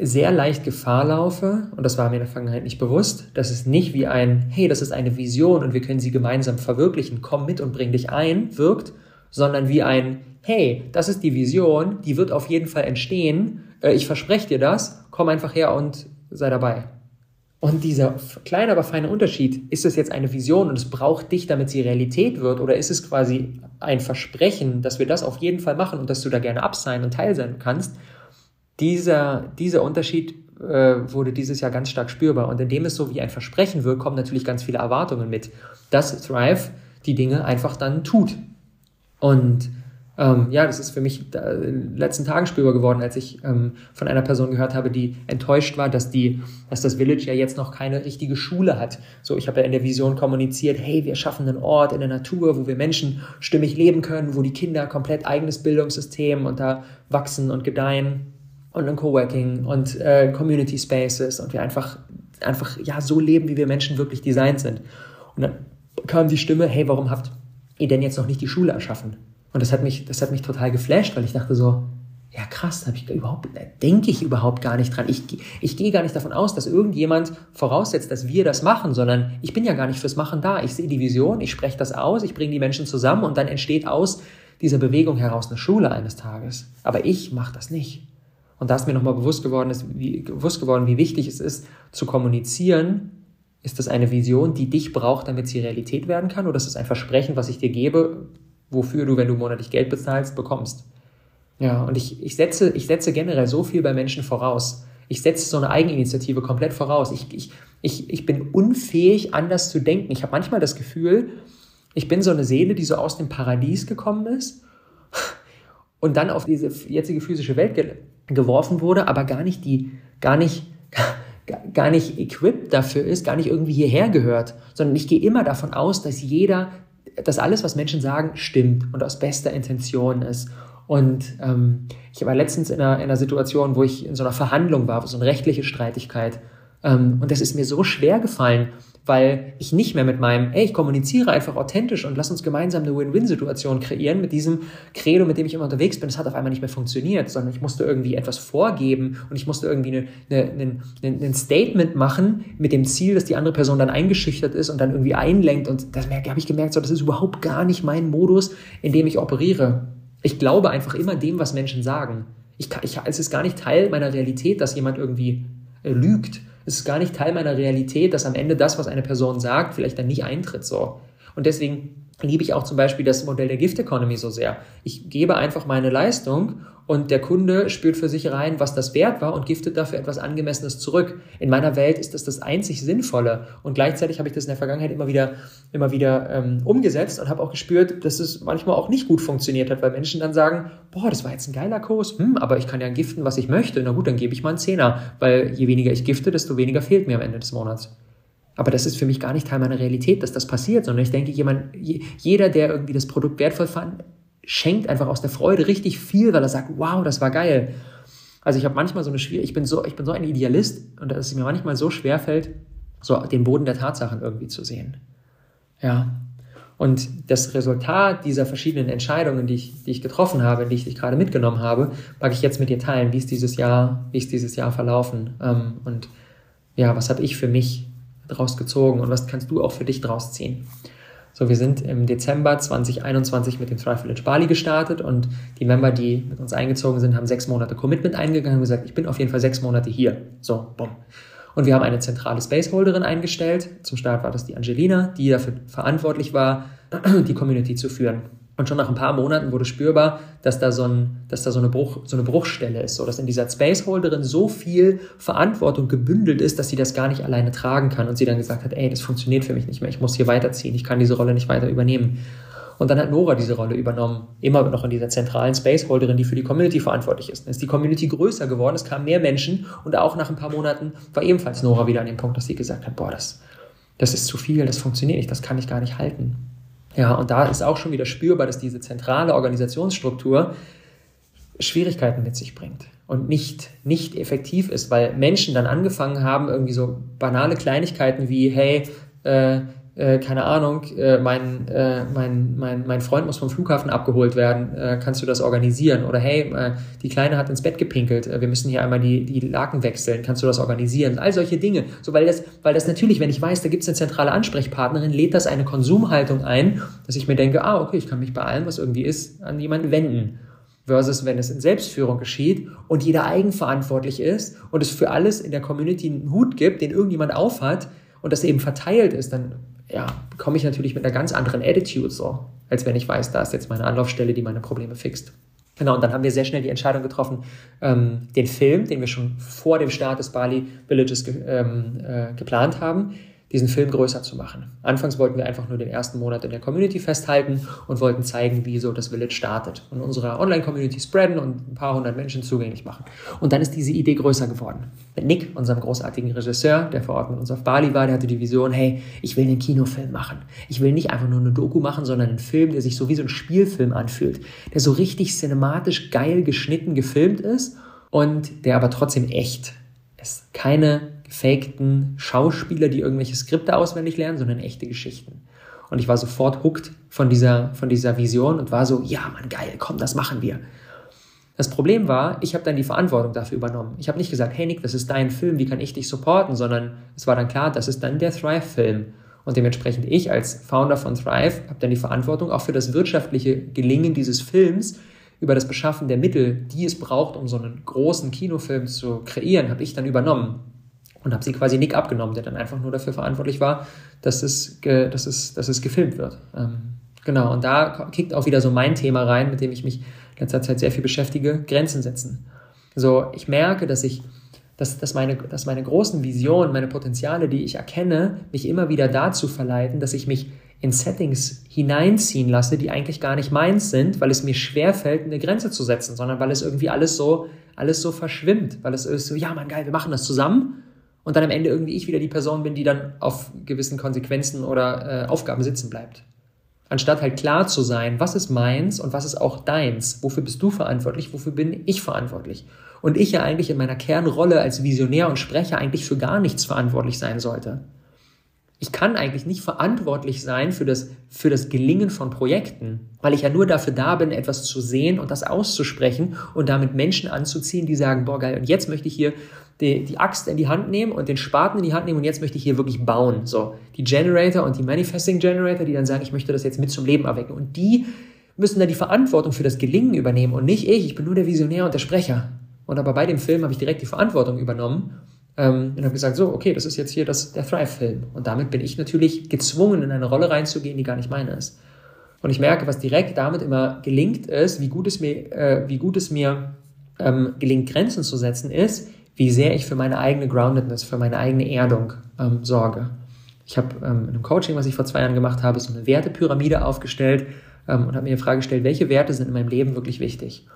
sehr leicht Gefahr laufe, und das war mir in der Vergangenheit nicht bewusst, dass es nicht wie ein, hey, das ist eine Vision und wir können sie gemeinsam verwirklichen, komm mit und bring dich ein, wirkt, sondern wie ein, hey, das ist die Vision, die wird auf jeden Fall entstehen, äh, ich verspreche dir das, komm einfach her und sei dabei. Und dieser kleine, aber feine Unterschied, ist es jetzt eine Vision und es braucht dich, damit sie Realität wird, oder ist es quasi ein Versprechen, dass wir das auf jeden Fall machen und dass du da gerne ab sein und Teil sein kannst? Dieser, dieser Unterschied äh, wurde dieses Jahr ganz stark spürbar. Und indem es so wie ein Versprechen wirkt, kommen natürlich ganz viele Erwartungen mit, dass Thrive die Dinge einfach dann tut. Und ähm, ja, das ist für mich in den letzten Tagen spürbar geworden, als ich ähm, von einer Person gehört habe, die enttäuscht war, dass, die, dass das Village ja jetzt noch keine richtige Schule hat. So, ich habe ja in der Vision kommuniziert, hey, wir schaffen einen Ort in der Natur, wo wir Menschen stimmig leben können, wo die Kinder komplett eigenes Bildungssystem und da wachsen und gedeihen und ein Coworking und äh, Community Spaces und wir einfach, einfach ja so leben, wie wir Menschen wirklich designt sind. Und dann kam die Stimme, hey, warum habt ihr denn jetzt noch nicht die Schule erschaffen? Und das hat mich, das hat mich total geflasht, weil ich dachte so, ja krass, ich überhaupt, denke ich überhaupt gar nicht dran. Ich, ich gehe gar nicht davon aus, dass irgendjemand voraussetzt, dass wir das machen, sondern ich bin ja gar nicht fürs Machen da. Ich sehe die Vision, ich spreche das aus, ich bringe die Menschen zusammen und dann entsteht aus dieser Bewegung heraus eine Schule eines Tages. Aber ich mache das nicht. Und da ist mir nochmal bewusst geworden, ist, wie, bewusst geworden, wie wichtig es ist, zu kommunizieren. Ist das eine Vision, die dich braucht, damit sie Realität werden kann? Oder ist es ein Versprechen, was ich dir gebe, wofür du, wenn du monatlich Geld bezahlst, bekommst. Ja, und ich, ich, setze, ich setze generell so viel bei Menschen voraus. Ich setze so eine Eigeninitiative komplett voraus. Ich, ich, ich, ich bin unfähig, anders zu denken. Ich habe manchmal das Gefühl, ich bin so eine Seele, die so aus dem Paradies gekommen ist <laughs> und dann auf diese jetzige physische Welt geworfen wurde, aber gar nicht die, gar nicht, <laughs> gar nicht equipped dafür ist, gar nicht irgendwie hierher gehört, sondern ich gehe immer davon aus, dass jeder dass alles, was Menschen sagen, stimmt und aus bester Intention ist. Und ähm, ich war letztens in einer, in einer Situation, wo ich in so einer Verhandlung war, so eine rechtliche Streitigkeit. Ähm, und das ist mir so schwer gefallen, weil ich nicht mehr mit meinem, ey, ich kommuniziere einfach authentisch und lass uns gemeinsam eine Win-Win-Situation kreieren, mit diesem Credo, mit dem ich immer unterwegs bin, das hat auf einmal nicht mehr funktioniert, sondern ich musste irgendwie etwas vorgeben und ich musste irgendwie ein Statement machen mit dem Ziel, dass die andere Person dann eingeschüchtert ist und dann irgendwie einlenkt und das habe ich gemerkt, so, das ist überhaupt gar nicht mein Modus, in dem ich operiere. Ich glaube einfach immer dem, was Menschen sagen. Ich, ich, es ist gar nicht Teil meiner Realität, dass jemand irgendwie äh, lügt es ist gar nicht Teil meiner Realität, dass am Ende das, was eine Person sagt, vielleicht dann nicht eintritt so. Und deswegen liebe ich auch zum Beispiel das Modell der Gift Economy so sehr. Ich gebe einfach meine Leistung und der Kunde spürt für sich rein, was das wert war und giftet dafür etwas Angemessenes zurück. In meiner Welt ist das das einzig Sinnvolle und gleichzeitig habe ich das in der Vergangenheit immer wieder, immer wieder ähm, umgesetzt und habe auch gespürt, dass es manchmal auch nicht gut funktioniert hat, weil Menschen dann sagen, boah, das war jetzt ein geiler Kurs, hm, aber ich kann ja giften, was ich möchte. Na gut, dann gebe ich mal einen Zehner, weil je weniger ich gifte, desto weniger fehlt mir am Ende des Monats. Aber das ist für mich gar nicht Teil meiner Realität, dass das passiert, sondern ich denke, jemand, jeder, der irgendwie das Produkt wertvoll fand, schenkt einfach aus der Freude richtig viel, weil er sagt, wow, das war geil. Also ich habe manchmal so eine Schwierigkeit, ich bin so, ich bin so ein Idealist und dass es mir manchmal so schwer fällt, so den Boden der Tatsachen irgendwie zu sehen. Ja. Und das Resultat dieser verschiedenen Entscheidungen, die ich, die ich getroffen habe, die ich dich gerade mitgenommen habe, mag ich jetzt mit dir teilen. Wie ist dieses Jahr, wie ist dieses Jahr verlaufen? Ähm, und ja, was habe ich für mich draus gezogen und was kannst du auch für dich draus ziehen? So, wir sind im Dezember 2021 mit dem Thrive Village Bali gestartet und die Member, die mit uns eingezogen sind, haben sechs Monate Commitment eingegangen und gesagt, ich bin auf jeden Fall sechs Monate hier. So, bumm. Und wir haben eine zentrale Spaceholderin eingestellt. Zum Start war das die Angelina, die dafür verantwortlich war, <clears throat> die Community zu führen. Und schon nach ein paar Monaten wurde spürbar, dass da so, ein, dass da so, eine, Bruch, so eine Bruchstelle ist, so dass in dieser Spaceholderin so viel Verantwortung gebündelt ist, dass sie das gar nicht alleine tragen kann und sie dann gesagt hat, ey, das funktioniert für mich nicht mehr, ich muss hier weiterziehen, ich kann diese Rolle nicht weiter übernehmen. Und dann hat Nora diese Rolle übernommen, immer noch in dieser zentralen Spaceholderin, die für die Community verantwortlich ist. Dann ist die Community größer geworden, es kamen mehr Menschen und auch nach ein paar Monaten war ebenfalls Nora wieder an dem Punkt, dass sie gesagt hat, boah, das, das ist zu viel, das funktioniert nicht, das kann ich gar nicht halten. Ja, und da ist auch schon wieder spürbar, dass diese zentrale Organisationsstruktur Schwierigkeiten mit sich bringt und nicht, nicht effektiv ist, weil Menschen dann angefangen haben, irgendwie so banale Kleinigkeiten wie, hey, äh, äh, keine Ahnung, äh, mein, äh, mein, mein, mein Freund muss vom Flughafen abgeholt werden, äh, kannst du das organisieren? Oder hey, äh, die Kleine hat ins Bett gepinkelt, äh, wir müssen hier einmal die, die Laken wechseln, kannst du das organisieren? All solche Dinge. So, weil das, weil das natürlich, wenn ich weiß, da gibt es eine zentrale Ansprechpartnerin, lädt das eine Konsumhaltung ein, dass ich mir denke, ah, okay, ich kann mich bei allem, was irgendwie ist, an jemanden wenden versus wenn es in Selbstführung geschieht und jeder eigenverantwortlich ist und es für alles in der Community einen Hut gibt, den irgendjemand aufhat und das eben verteilt ist, dann ja, komme ich natürlich mit einer ganz anderen Attitude so, als wenn ich weiß, da ist jetzt meine Anlaufstelle, die meine Probleme fixt. Genau, und dann haben wir sehr schnell die Entscheidung getroffen, ähm, den Film, den wir schon vor dem Start des Bali Villages ge ähm, äh, geplant haben, diesen Film größer zu machen. Anfangs wollten wir einfach nur den ersten Monat in der Community festhalten und wollten zeigen, wie so das Village startet und unsere Online-Community spreaden und ein paar hundert Menschen zugänglich machen. Und dann ist diese Idee größer geworden. Mit Nick, unserem großartigen Regisseur, der vor Ort mit uns auf Bali war, der hatte die Vision, hey, ich will einen Kinofilm machen. Ich will nicht einfach nur eine Doku machen, sondern einen Film, der sich so wie so ein Spielfilm anfühlt, der so richtig cinematisch geil geschnitten, gefilmt ist und der aber trotzdem echt ist. Keine gefakten Schauspieler, die irgendwelche Skripte auswendig lernen, sondern echte Geschichten. Und ich war sofort hooked von dieser, von dieser Vision und war so, ja, Mann, geil, komm, das machen wir. Das Problem war, ich habe dann die Verantwortung dafür übernommen. Ich habe nicht gesagt, hey Nick, das ist dein Film, wie kann ich dich supporten, sondern es war dann klar, das ist dann der Thrive-Film. Und dementsprechend ich als Founder von Thrive habe dann die Verantwortung auch für das wirtschaftliche Gelingen dieses Films, über das Beschaffen der Mittel, die es braucht, um so einen großen Kinofilm zu kreieren, habe ich dann übernommen und habe sie quasi Nick abgenommen, der dann einfach nur dafür verantwortlich war, dass es, dass es, dass es gefilmt wird. Ähm, genau, und da kickt auch wieder so mein Thema rein, mit dem ich mich in letzter Zeit sehr viel beschäftige, Grenzen setzen. So, ich merke, dass ich, dass, dass, meine, dass meine großen Visionen, meine Potenziale, die ich erkenne, mich immer wieder dazu verleiten, dass ich mich in Settings hineinziehen lasse, die eigentlich gar nicht meins sind, weil es mir schwerfällt, eine Grenze zu setzen, sondern weil es irgendwie alles so, alles so verschwimmt, weil es ist so, ja, man, geil, wir machen das zusammen und dann am Ende irgendwie ich wieder die Person bin, die dann auf gewissen Konsequenzen oder äh, Aufgaben sitzen bleibt. Anstatt halt klar zu sein, was ist meins und was ist auch deins? Wofür bist du verantwortlich? Wofür bin ich verantwortlich? Und ich ja eigentlich in meiner Kernrolle als Visionär und Sprecher eigentlich für gar nichts verantwortlich sein sollte. Ich kann eigentlich nicht verantwortlich sein für das, für das Gelingen von Projekten, weil ich ja nur dafür da bin, etwas zu sehen und das auszusprechen und damit Menschen anzuziehen, die sagen, boah geil, und jetzt möchte ich hier die, die Axt in die Hand nehmen und den Spaten in die Hand nehmen und jetzt möchte ich hier wirklich bauen. So, die Generator und die Manifesting Generator, die dann sagen, ich möchte das jetzt mit zum Leben erwecken. Und die müssen dann die Verantwortung für das Gelingen übernehmen und nicht ich. Ich bin nur der Visionär und der Sprecher. Und aber bei dem Film habe ich direkt die Verantwortung übernommen ähm, und habe gesagt, so, okay, das ist jetzt hier das, der Thrive-Film. Und damit bin ich natürlich gezwungen, in eine Rolle reinzugehen, die gar nicht meine ist. Und ich merke, was direkt damit immer gelingt ist, wie gut es mir, äh, wie gut es mir ähm, gelingt, Grenzen zu setzen, ist, wie sehr ich für meine eigene Groundedness, für meine eigene Erdung ähm, sorge. Ich habe ähm, in einem Coaching, was ich vor zwei Jahren gemacht habe, so eine Wertepyramide aufgestellt ähm, und habe mir die Frage gestellt, welche Werte sind in meinem Leben wirklich wichtig?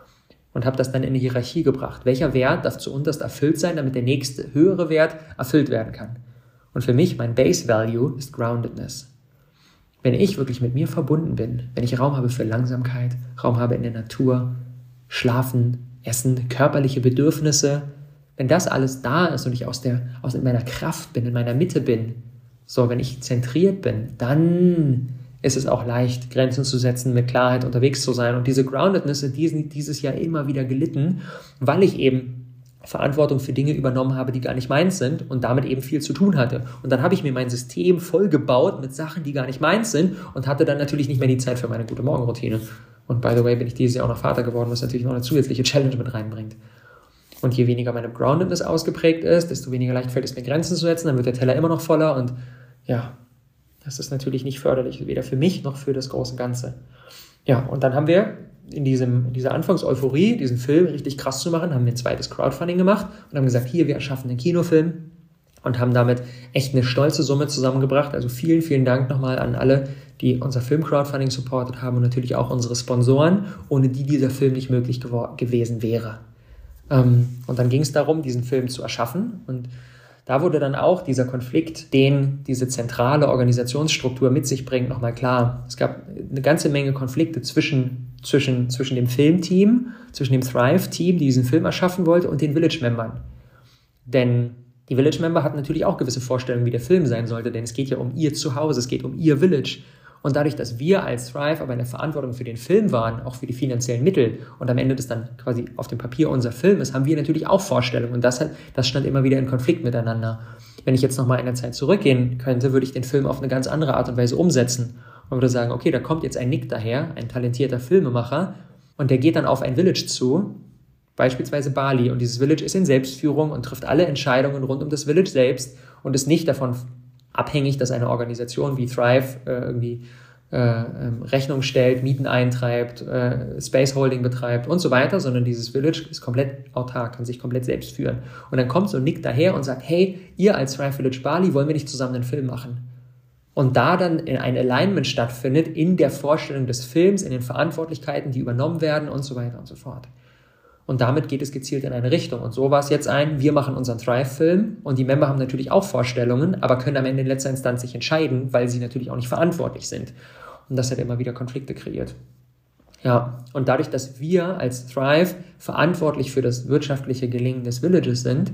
Und habe das dann in eine Hierarchie gebracht. Welcher Wert darf zuunterst erfüllt sein, damit der nächste höhere Wert erfüllt werden kann? Und für mich, mein Base Value ist Groundedness. Wenn ich wirklich mit mir verbunden bin, wenn ich Raum habe für Langsamkeit, Raum habe in der Natur, Schlafen, Essen, körperliche Bedürfnisse, wenn das alles da ist und ich aus, der, aus meiner Kraft bin, in meiner Mitte bin, so, wenn ich zentriert bin, dann ist es auch leicht, Grenzen zu setzen, mit Klarheit unterwegs zu sein. Und diese Groundedness ist dieses Jahr immer wieder gelitten, weil ich eben Verantwortung für Dinge übernommen habe, die gar nicht meins sind und damit eben viel zu tun hatte. Und dann habe ich mir mein System vollgebaut mit Sachen, die gar nicht meins sind und hatte dann natürlich nicht mehr die Zeit für meine gute Morgenroutine. Und by the way bin ich dieses Jahr auch noch Vater geworden, was natürlich noch eine zusätzliche Challenge mit reinbringt. Und je weniger meine Groundedness ausgeprägt ist, desto weniger leicht fällt es mir Grenzen zu setzen, dann wird der Teller immer noch voller und ja, das ist natürlich nicht förderlich, weder für mich noch für das große Ganze. Ja, und dann haben wir in, diesem, in dieser Anfangseuphorie, diesen Film richtig krass zu machen, haben wir ein zweites Crowdfunding gemacht und haben gesagt, hier, wir erschaffen einen Kinofilm und haben damit echt eine stolze Summe zusammengebracht. Also vielen, vielen Dank nochmal an alle, die unser Film-Crowdfunding supportet haben und natürlich auch unsere Sponsoren, ohne die dieser Film nicht möglich gewesen wäre. Ähm, und dann ging es darum, diesen Film zu erschaffen. Und da wurde dann auch dieser Konflikt, den diese zentrale Organisationsstruktur mit sich bringt, nochmal klar. Es gab eine ganze Menge Konflikte zwischen, zwischen, zwischen dem Filmteam, zwischen dem Thrive-Team, die diesen Film erschaffen wollte, und den Village-Membern. Denn Die Village-Member hatten natürlich auch gewisse Vorstellungen, wie der Film sein sollte, denn es geht ja um ihr Zuhause, es geht um ihr Village. Und dadurch, dass wir als Thrive aber in der Verantwortung für den Film waren, auch für die finanziellen Mittel und am Ende das dann quasi auf dem Papier unser Film ist, haben wir natürlich auch Vorstellungen. Und das, hat, das stand immer wieder in Konflikt miteinander. Wenn ich jetzt nochmal in der Zeit zurückgehen könnte, würde ich den Film auf eine ganz andere Art und Weise umsetzen und würde sagen, okay, da kommt jetzt ein Nick daher, ein talentierter Filmemacher, und der geht dann auf ein Village zu, beispielsweise Bali, und dieses Village ist in Selbstführung und trifft alle Entscheidungen rund um das Village selbst und ist nicht davon abhängig, dass eine Organisation wie Thrive äh, irgendwie äh, ähm, Rechnung stellt, Mieten eintreibt, äh, Space Holding betreibt und so weiter, sondern dieses Village ist komplett autark, kann sich komplett selbst führen. Und dann kommt so Nick daher und sagt, hey, ihr als Thrive Village Bali, wollen wir nicht zusammen einen Film machen? Und da dann ein Alignment stattfindet in der Vorstellung des Films, in den Verantwortlichkeiten, die übernommen werden und so weiter und so fort. Und damit geht es gezielt in eine Richtung. Und so war es jetzt ein, wir machen unseren Thrive-Film und die Member haben natürlich auch Vorstellungen, aber können am Ende in letzter Instanz sich entscheiden, weil sie natürlich auch nicht verantwortlich sind. Und das hat immer wieder Konflikte kreiert. Ja, und dadurch, dass wir als Thrive verantwortlich für das wirtschaftliche Gelingen des Villages sind,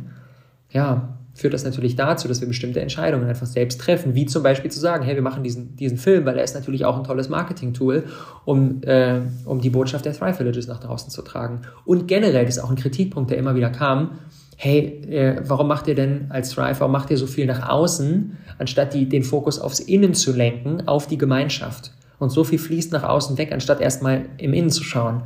ja, führt das natürlich dazu, dass wir bestimmte Entscheidungen einfach selbst treffen, wie zum Beispiel zu sagen, hey, wir machen diesen, diesen Film, weil er ist natürlich auch ein tolles Marketing-Tool, um, äh, um die Botschaft der Thrive Villages nach draußen zu tragen. Und generell, das ist auch ein Kritikpunkt, der immer wieder kam, hey, äh, warum macht ihr denn als Thrive, warum macht ihr so viel nach außen, anstatt die, den Fokus aufs Innen zu lenken, auf die Gemeinschaft? Und so viel fließt nach außen weg, anstatt erstmal im Innen zu schauen.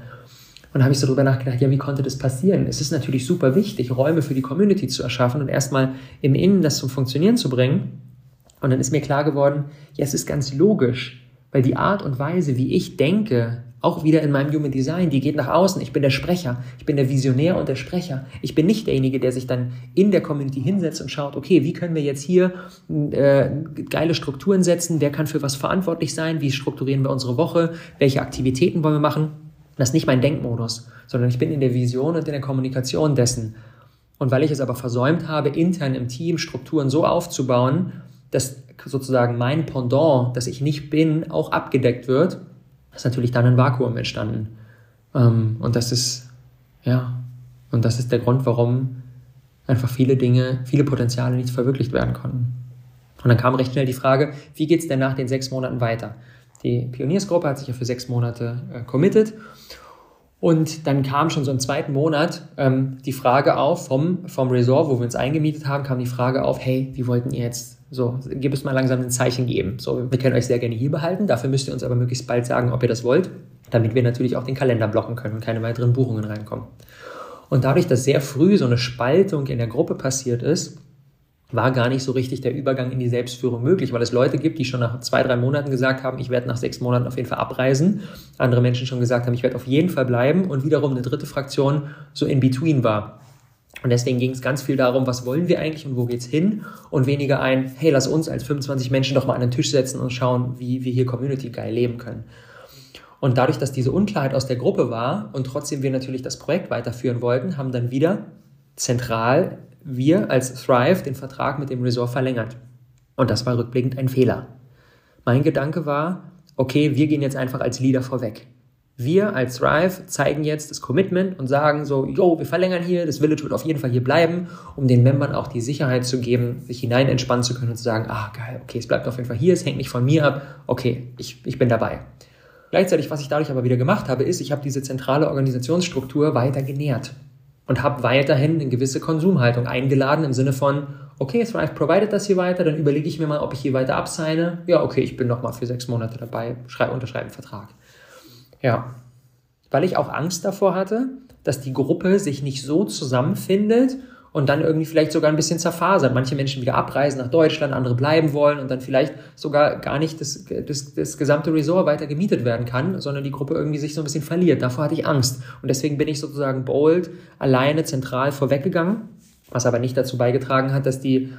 Und da habe ich so drüber nachgedacht, ja, wie konnte das passieren? Es ist natürlich super wichtig, Räume für die Community zu erschaffen und erstmal im Innen das zum Funktionieren zu bringen. Und dann ist mir klar geworden, ja, es ist ganz logisch, weil die Art und Weise, wie ich denke, auch wieder in meinem Human Design, die geht nach außen. Ich bin der Sprecher, ich bin der Visionär und der Sprecher. Ich bin nicht derjenige, der sich dann in der Community hinsetzt und schaut, okay, wie können wir jetzt hier äh, geile Strukturen setzen, wer kann für was verantwortlich sein, wie strukturieren wir unsere Woche, welche Aktivitäten wollen wir machen das ist nicht mein Denkmodus, sondern ich bin in der Vision und in der Kommunikation dessen. Und weil ich es aber versäumt habe, intern im Team Strukturen so aufzubauen, dass sozusagen mein Pendant, das ich nicht bin, auch abgedeckt wird, ist natürlich dann ein Vakuum entstanden. Ähm, und das ist, ja, und das ist der Grund, warum einfach viele Dinge, viele Potenziale nicht verwirklicht werden konnten. Und dann kam recht schnell die Frage, wie geht es denn nach den sechs Monaten weiter? Die Pioniersgruppe hat sich ja für sechs Monate äh, committed. Und dann kam schon so im zweiten Monat ähm, die Frage auf vom, vom Resort, wo wir uns eingemietet haben, kam die Frage auf, hey, wie wollten ihr jetzt so, gib es mal langsam ein Zeichen geben. So, wir können euch sehr gerne hier behalten, dafür müsst ihr uns aber möglichst bald sagen, ob ihr das wollt, damit wir natürlich auch den Kalender blocken können und keine weiteren Buchungen reinkommen. Und dadurch, dass sehr früh so eine Spaltung in der Gruppe passiert ist, war gar nicht so richtig der Übergang in die Selbstführung möglich, weil es Leute gibt, die schon nach zwei, drei Monaten gesagt haben, ich werde nach sechs Monaten auf jeden Fall abreisen. Andere Menschen schon gesagt haben, ich werde auf jeden Fall bleiben und wiederum eine dritte Fraktion so in between war. Und deswegen ging es ganz viel darum, was wollen wir eigentlich und wo geht's hin und weniger ein, hey, lass uns als 25 Menschen doch mal an den Tisch setzen und schauen, wie wir hier Community geil leben können. Und dadurch, dass diese Unklarheit aus der Gruppe war und trotzdem wir natürlich das Projekt weiterführen wollten, haben dann wieder zentral wir als Thrive den Vertrag mit dem Resort verlängert. Und das war rückblickend ein Fehler. Mein Gedanke war, okay, wir gehen jetzt einfach als Leader vorweg. Wir als Thrive zeigen jetzt das Commitment und sagen so, yo, wir verlängern hier, das Village wird auf jeden Fall hier bleiben, um den Membern auch die Sicherheit zu geben, sich hinein entspannen zu können und zu sagen, ah, geil, okay, es bleibt auf jeden Fall hier, es hängt nicht von mir ab, okay, ich, ich bin dabei. Gleichzeitig, was ich dadurch aber wieder gemacht habe, ist, ich habe diese zentrale Organisationsstruktur weiter genährt und habe weiterhin eine gewisse Konsumhaltung eingeladen im Sinne von, okay, Thrive provided das hier weiter, dann überlege ich mir mal, ob ich hier weiter abseine. Ja, okay, ich bin nochmal für sechs Monate dabei, schreibe, unterschreibe einen Vertrag. Ja, weil ich auch Angst davor hatte, dass die Gruppe sich nicht so zusammenfindet und dann irgendwie vielleicht sogar ein bisschen zerfasert. Manche Menschen wieder abreisen nach Deutschland, andere bleiben wollen und dann vielleicht sogar gar nicht das, das, das gesamte Resort weiter gemietet werden kann, sondern die Gruppe irgendwie sich so ein bisschen verliert. Davor hatte ich Angst. Und deswegen bin ich sozusagen bold, alleine, zentral vorweggegangen, was aber nicht dazu beigetragen hat, dass die,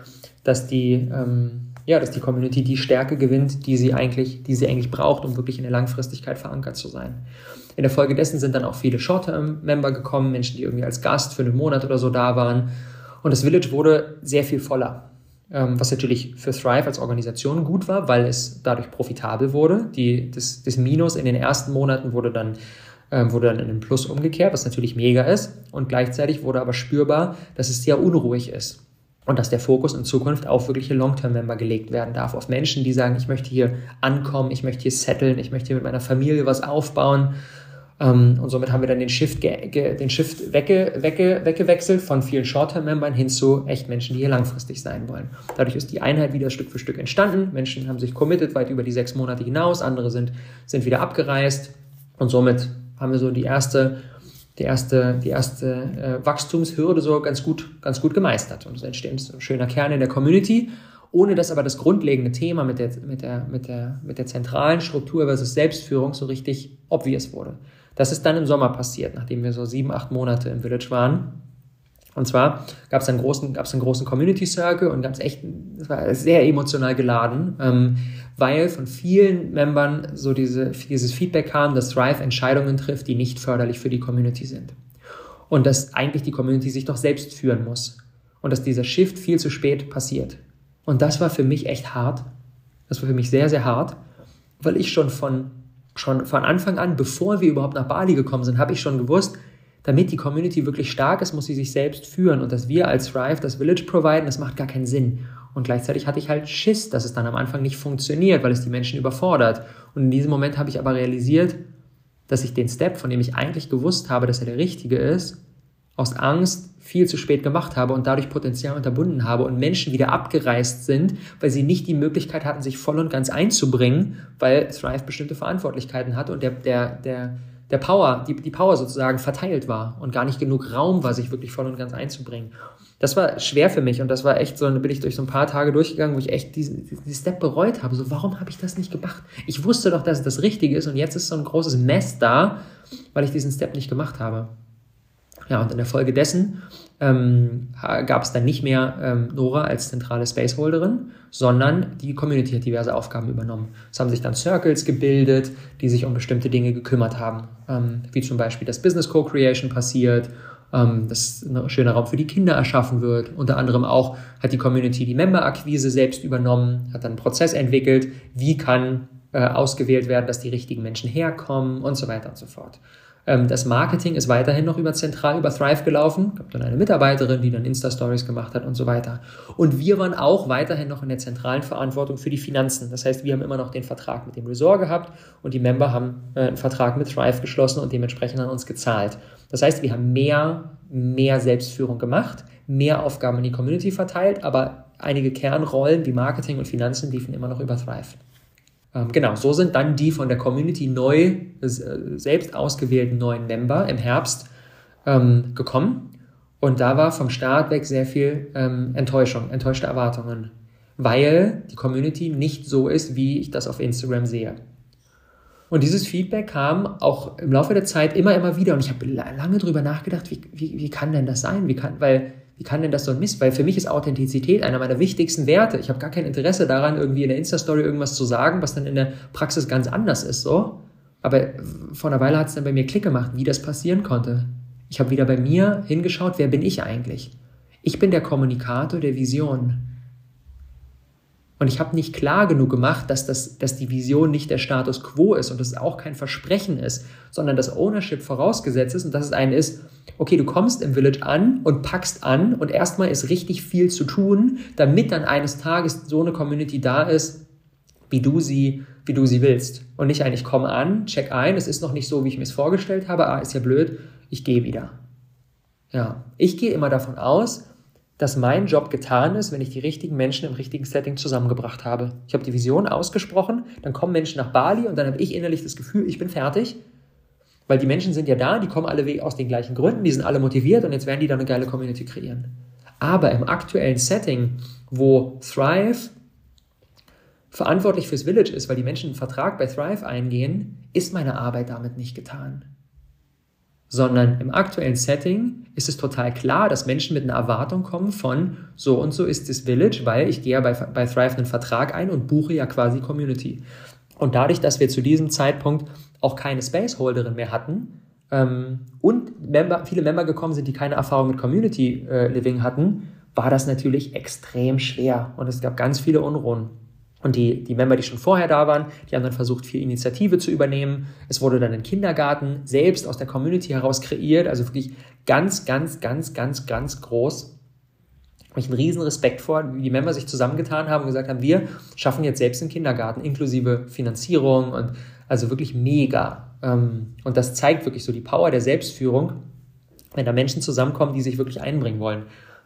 dass die, ähm, ja, dass die Community die Stärke gewinnt, die sie eigentlich, die sie eigentlich braucht, um wirklich in der Langfristigkeit verankert zu sein. In der Folge dessen sind dann auch viele Short-Term-Member gekommen, Menschen, die irgendwie als Gast für einen Monat oder so da waren. Und das Village wurde sehr viel voller, ähm, was natürlich für Thrive als Organisation gut war, weil es dadurch profitabel wurde. Die, das, das Minus in den ersten Monaten wurde dann ähm, wurde dann in einen Plus umgekehrt, was natürlich mega ist. Und gleichzeitig wurde aber spürbar, dass es sehr unruhig ist. Und dass der Fokus in Zukunft auf wirkliche Long-Term-Member gelegt werden darf, auf Menschen, die sagen, ich möchte hier ankommen, ich möchte hier setteln, ich möchte hier mit meiner Familie was aufbauen. Ähm, und somit haben wir dann den Shift, den Shift wegge wegge weggewechselt von vielen Short-Term-Membern hin zu echt Menschen, die hier langfristig sein wollen. Dadurch ist die Einheit wieder Stück für Stück entstanden. Menschen haben sich committed weit über die sechs Monate hinaus, andere sind, sind wieder abgereist. Und somit haben wir so die erste die erste, die erste äh, Wachstumshürde so ganz gut, ganz gut gemeistert. Und es entsteht ein schöner Kern in der Community, ohne dass aber das grundlegende Thema mit der, mit der, mit der, mit der zentralen Struktur versus Selbstführung so richtig obvious wurde. Das ist dann im Sommer passiert, nachdem wir so sieben, acht Monate im Village waren. Und zwar gab es einen großen, gab es einen großen Community Circle und gab es echt, es war sehr emotional geladen, ähm, weil von vielen Membern so diese, dieses Feedback kam, dass Thrive Entscheidungen trifft, die nicht förderlich für die Community sind. Und dass eigentlich die Community sich doch selbst führen muss. Und dass dieser Shift viel zu spät passiert. Und das war für mich echt hart. Das war für mich sehr, sehr hart, weil ich schon von, schon von Anfang an, bevor wir überhaupt nach Bali gekommen sind, habe ich schon gewusst, damit die Community wirklich stark ist, muss sie sich selbst führen. Und dass wir als Thrive das Village providen, das macht gar keinen Sinn. Und gleichzeitig hatte ich halt Schiss, dass es dann am Anfang nicht funktioniert, weil es die Menschen überfordert. Und in diesem Moment habe ich aber realisiert, dass ich den Step, von dem ich eigentlich gewusst habe, dass er der richtige ist, aus Angst viel zu spät gemacht habe und dadurch Potenzial unterbunden habe und Menschen wieder abgereist sind, weil sie nicht die Möglichkeit hatten, sich voll und ganz einzubringen, weil Thrive bestimmte Verantwortlichkeiten hatte und der, der, der, der Power, die, die Power sozusagen verteilt war und gar nicht genug Raum war, sich wirklich voll und ganz einzubringen das war schwer für mich und das war echt so, dann bin ich durch so ein paar Tage durchgegangen, wo ich echt diesen, diesen Step bereut habe. So, warum habe ich das nicht gemacht? Ich wusste doch, dass es das Richtige ist und jetzt ist so ein großes Mess da, weil ich diesen Step nicht gemacht habe. Ja, und in der Folge dessen ähm, gab es dann nicht mehr ähm, Nora als zentrale Spaceholderin, sondern die Community hat diverse Aufgaben übernommen. Es haben sich dann Circles gebildet, die sich um bestimmte Dinge gekümmert haben, ähm, wie zum Beispiel das Business Co-Creation passiert ähm, dass ein schöner Raum für die Kinder erschaffen wird. Unter anderem auch hat die Community die Member-Akquise selbst übernommen, hat dann einen Prozess entwickelt, wie kann äh, ausgewählt werden, dass die richtigen Menschen herkommen und so weiter und so fort. Ähm, das Marketing ist weiterhin noch über zentral über Thrive gelaufen. Gab dann eine Mitarbeiterin, die dann Insta-Stories gemacht hat und so weiter. Und wir waren auch weiterhin noch in der zentralen Verantwortung für die Finanzen. Das heißt, wir haben immer noch den Vertrag mit dem Resort gehabt und die Member haben äh, einen Vertrag mit Thrive geschlossen und dementsprechend an uns gezahlt. Das heißt, wir haben mehr, mehr Selbstführung gemacht, mehr Aufgaben in die Community verteilt, aber einige Kernrollen wie Marketing und Finanzen liefen immer noch über Thrive. Ähm, genau, so sind dann die von der Community neu, äh, selbst ausgewählten neuen Member im Herbst ähm, gekommen. Und da war vom Start weg sehr viel ähm, Enttäuschung, enttäuschte Erwartungen, weil die Community nicht so ist, wie ich das auf Instagram sehe. Und dieses Feedback kam auch im Laufe der Zeit immer, immer wieder. Und ich habe lange darüber nachgedacht, wie, wie, wie kann denn das sein? Wie kann, weil wie kann denn das so ein Mist? Weil für mich ist Authentizität einer meiner wichtigsten Werte. Ich habe gar kein Interesse daran, irgendwie in der Insta-Story irgendwas zu sagen, was dann in der Praxis ganz anders ist, so. Aber vor einer Weile hat es dann bei mir Klick gemacht, wie das passieren konnte. Ich habe wieder bei mir hingeschaut, wer bin ich eigentlich? Ich bin der Kommunikator der Vision. Und ich habe nicht klar genug gemacht, dass, das, dass die Vision nicht der Status quo ist und dass es auch kein Versprechen ist, sondern dass Ownership vorausgesetzt ist und dass es eine ist, okay, du kommst im Village an und packst an und erstmal ist richtig viel zu tun, damit dann eines Tages so eine Community da ist, wie du sie, wie du sie willst. Und nicht eigentlich komm an, check ein, es ist noch nicht so, wie ich mir es vorgestellt habe, ah, ist ja blöd, ich gehe wieder. Ja, ich gehe immer davon aus, dass mein Job getan ist, wenn ich die richtigen Menschen im richtigen Setting zusammengebracht habe. Ich habe die Vision ausgesprochen, dann kommen Menschen nach Bali und dann habe ich innerlich das Gefühl, ich bin fertig. Weil die Menschen sind ja da, die kommen alle aus den gleichen Gründen, die sind alle motiviert und jetzt werden die dann eine geile Community kreieren. Aber im aktuellen Setting, wo Thrive verantwortlich fürs Village ist, weil die Menschen einen Vertrag bei Thrive eingehen, ist meine Arbeit damit nicht getan sondern im aktuellen Setting ist es total klar, dass Menschen mit einer Erwartung kommen von so und so ist das Village, weil ich gehe ja bei, bei Thrive einen Vertrag ein und buche ja quasi Community. Und dadurch, dass wir zu diesem Zeitpunkt auch keine Spaceholderin mehr hatten ähm, und Member, viele Member gekommen sind, die keine Erfahrung mit Community äh, Living hatten, war das natürlich extrem schwer und es gab ganz viele Unruhen. Und die, die Member, die schon vorher da waren, die haben dann versucht, viel Initiative zu übernehmen. Es wurde dann ein Kindergarten selbst aus der Community heraus kreiert, also wirklich ganz, ganz, ganz, ganz, ganz groß. habe ich einen riesen Respekt vor, wie die Member sich zusammengetan haben und gesagt haben, wir schaffen jetzt selbst einen Kindergarten inklusive Finanzierung und also wirklich mega. Ähm, und das zeigt wirklich so die Power der Selbstführung, wenn da Menschen zusammenkommen, die sich wirklich einbringen wollen.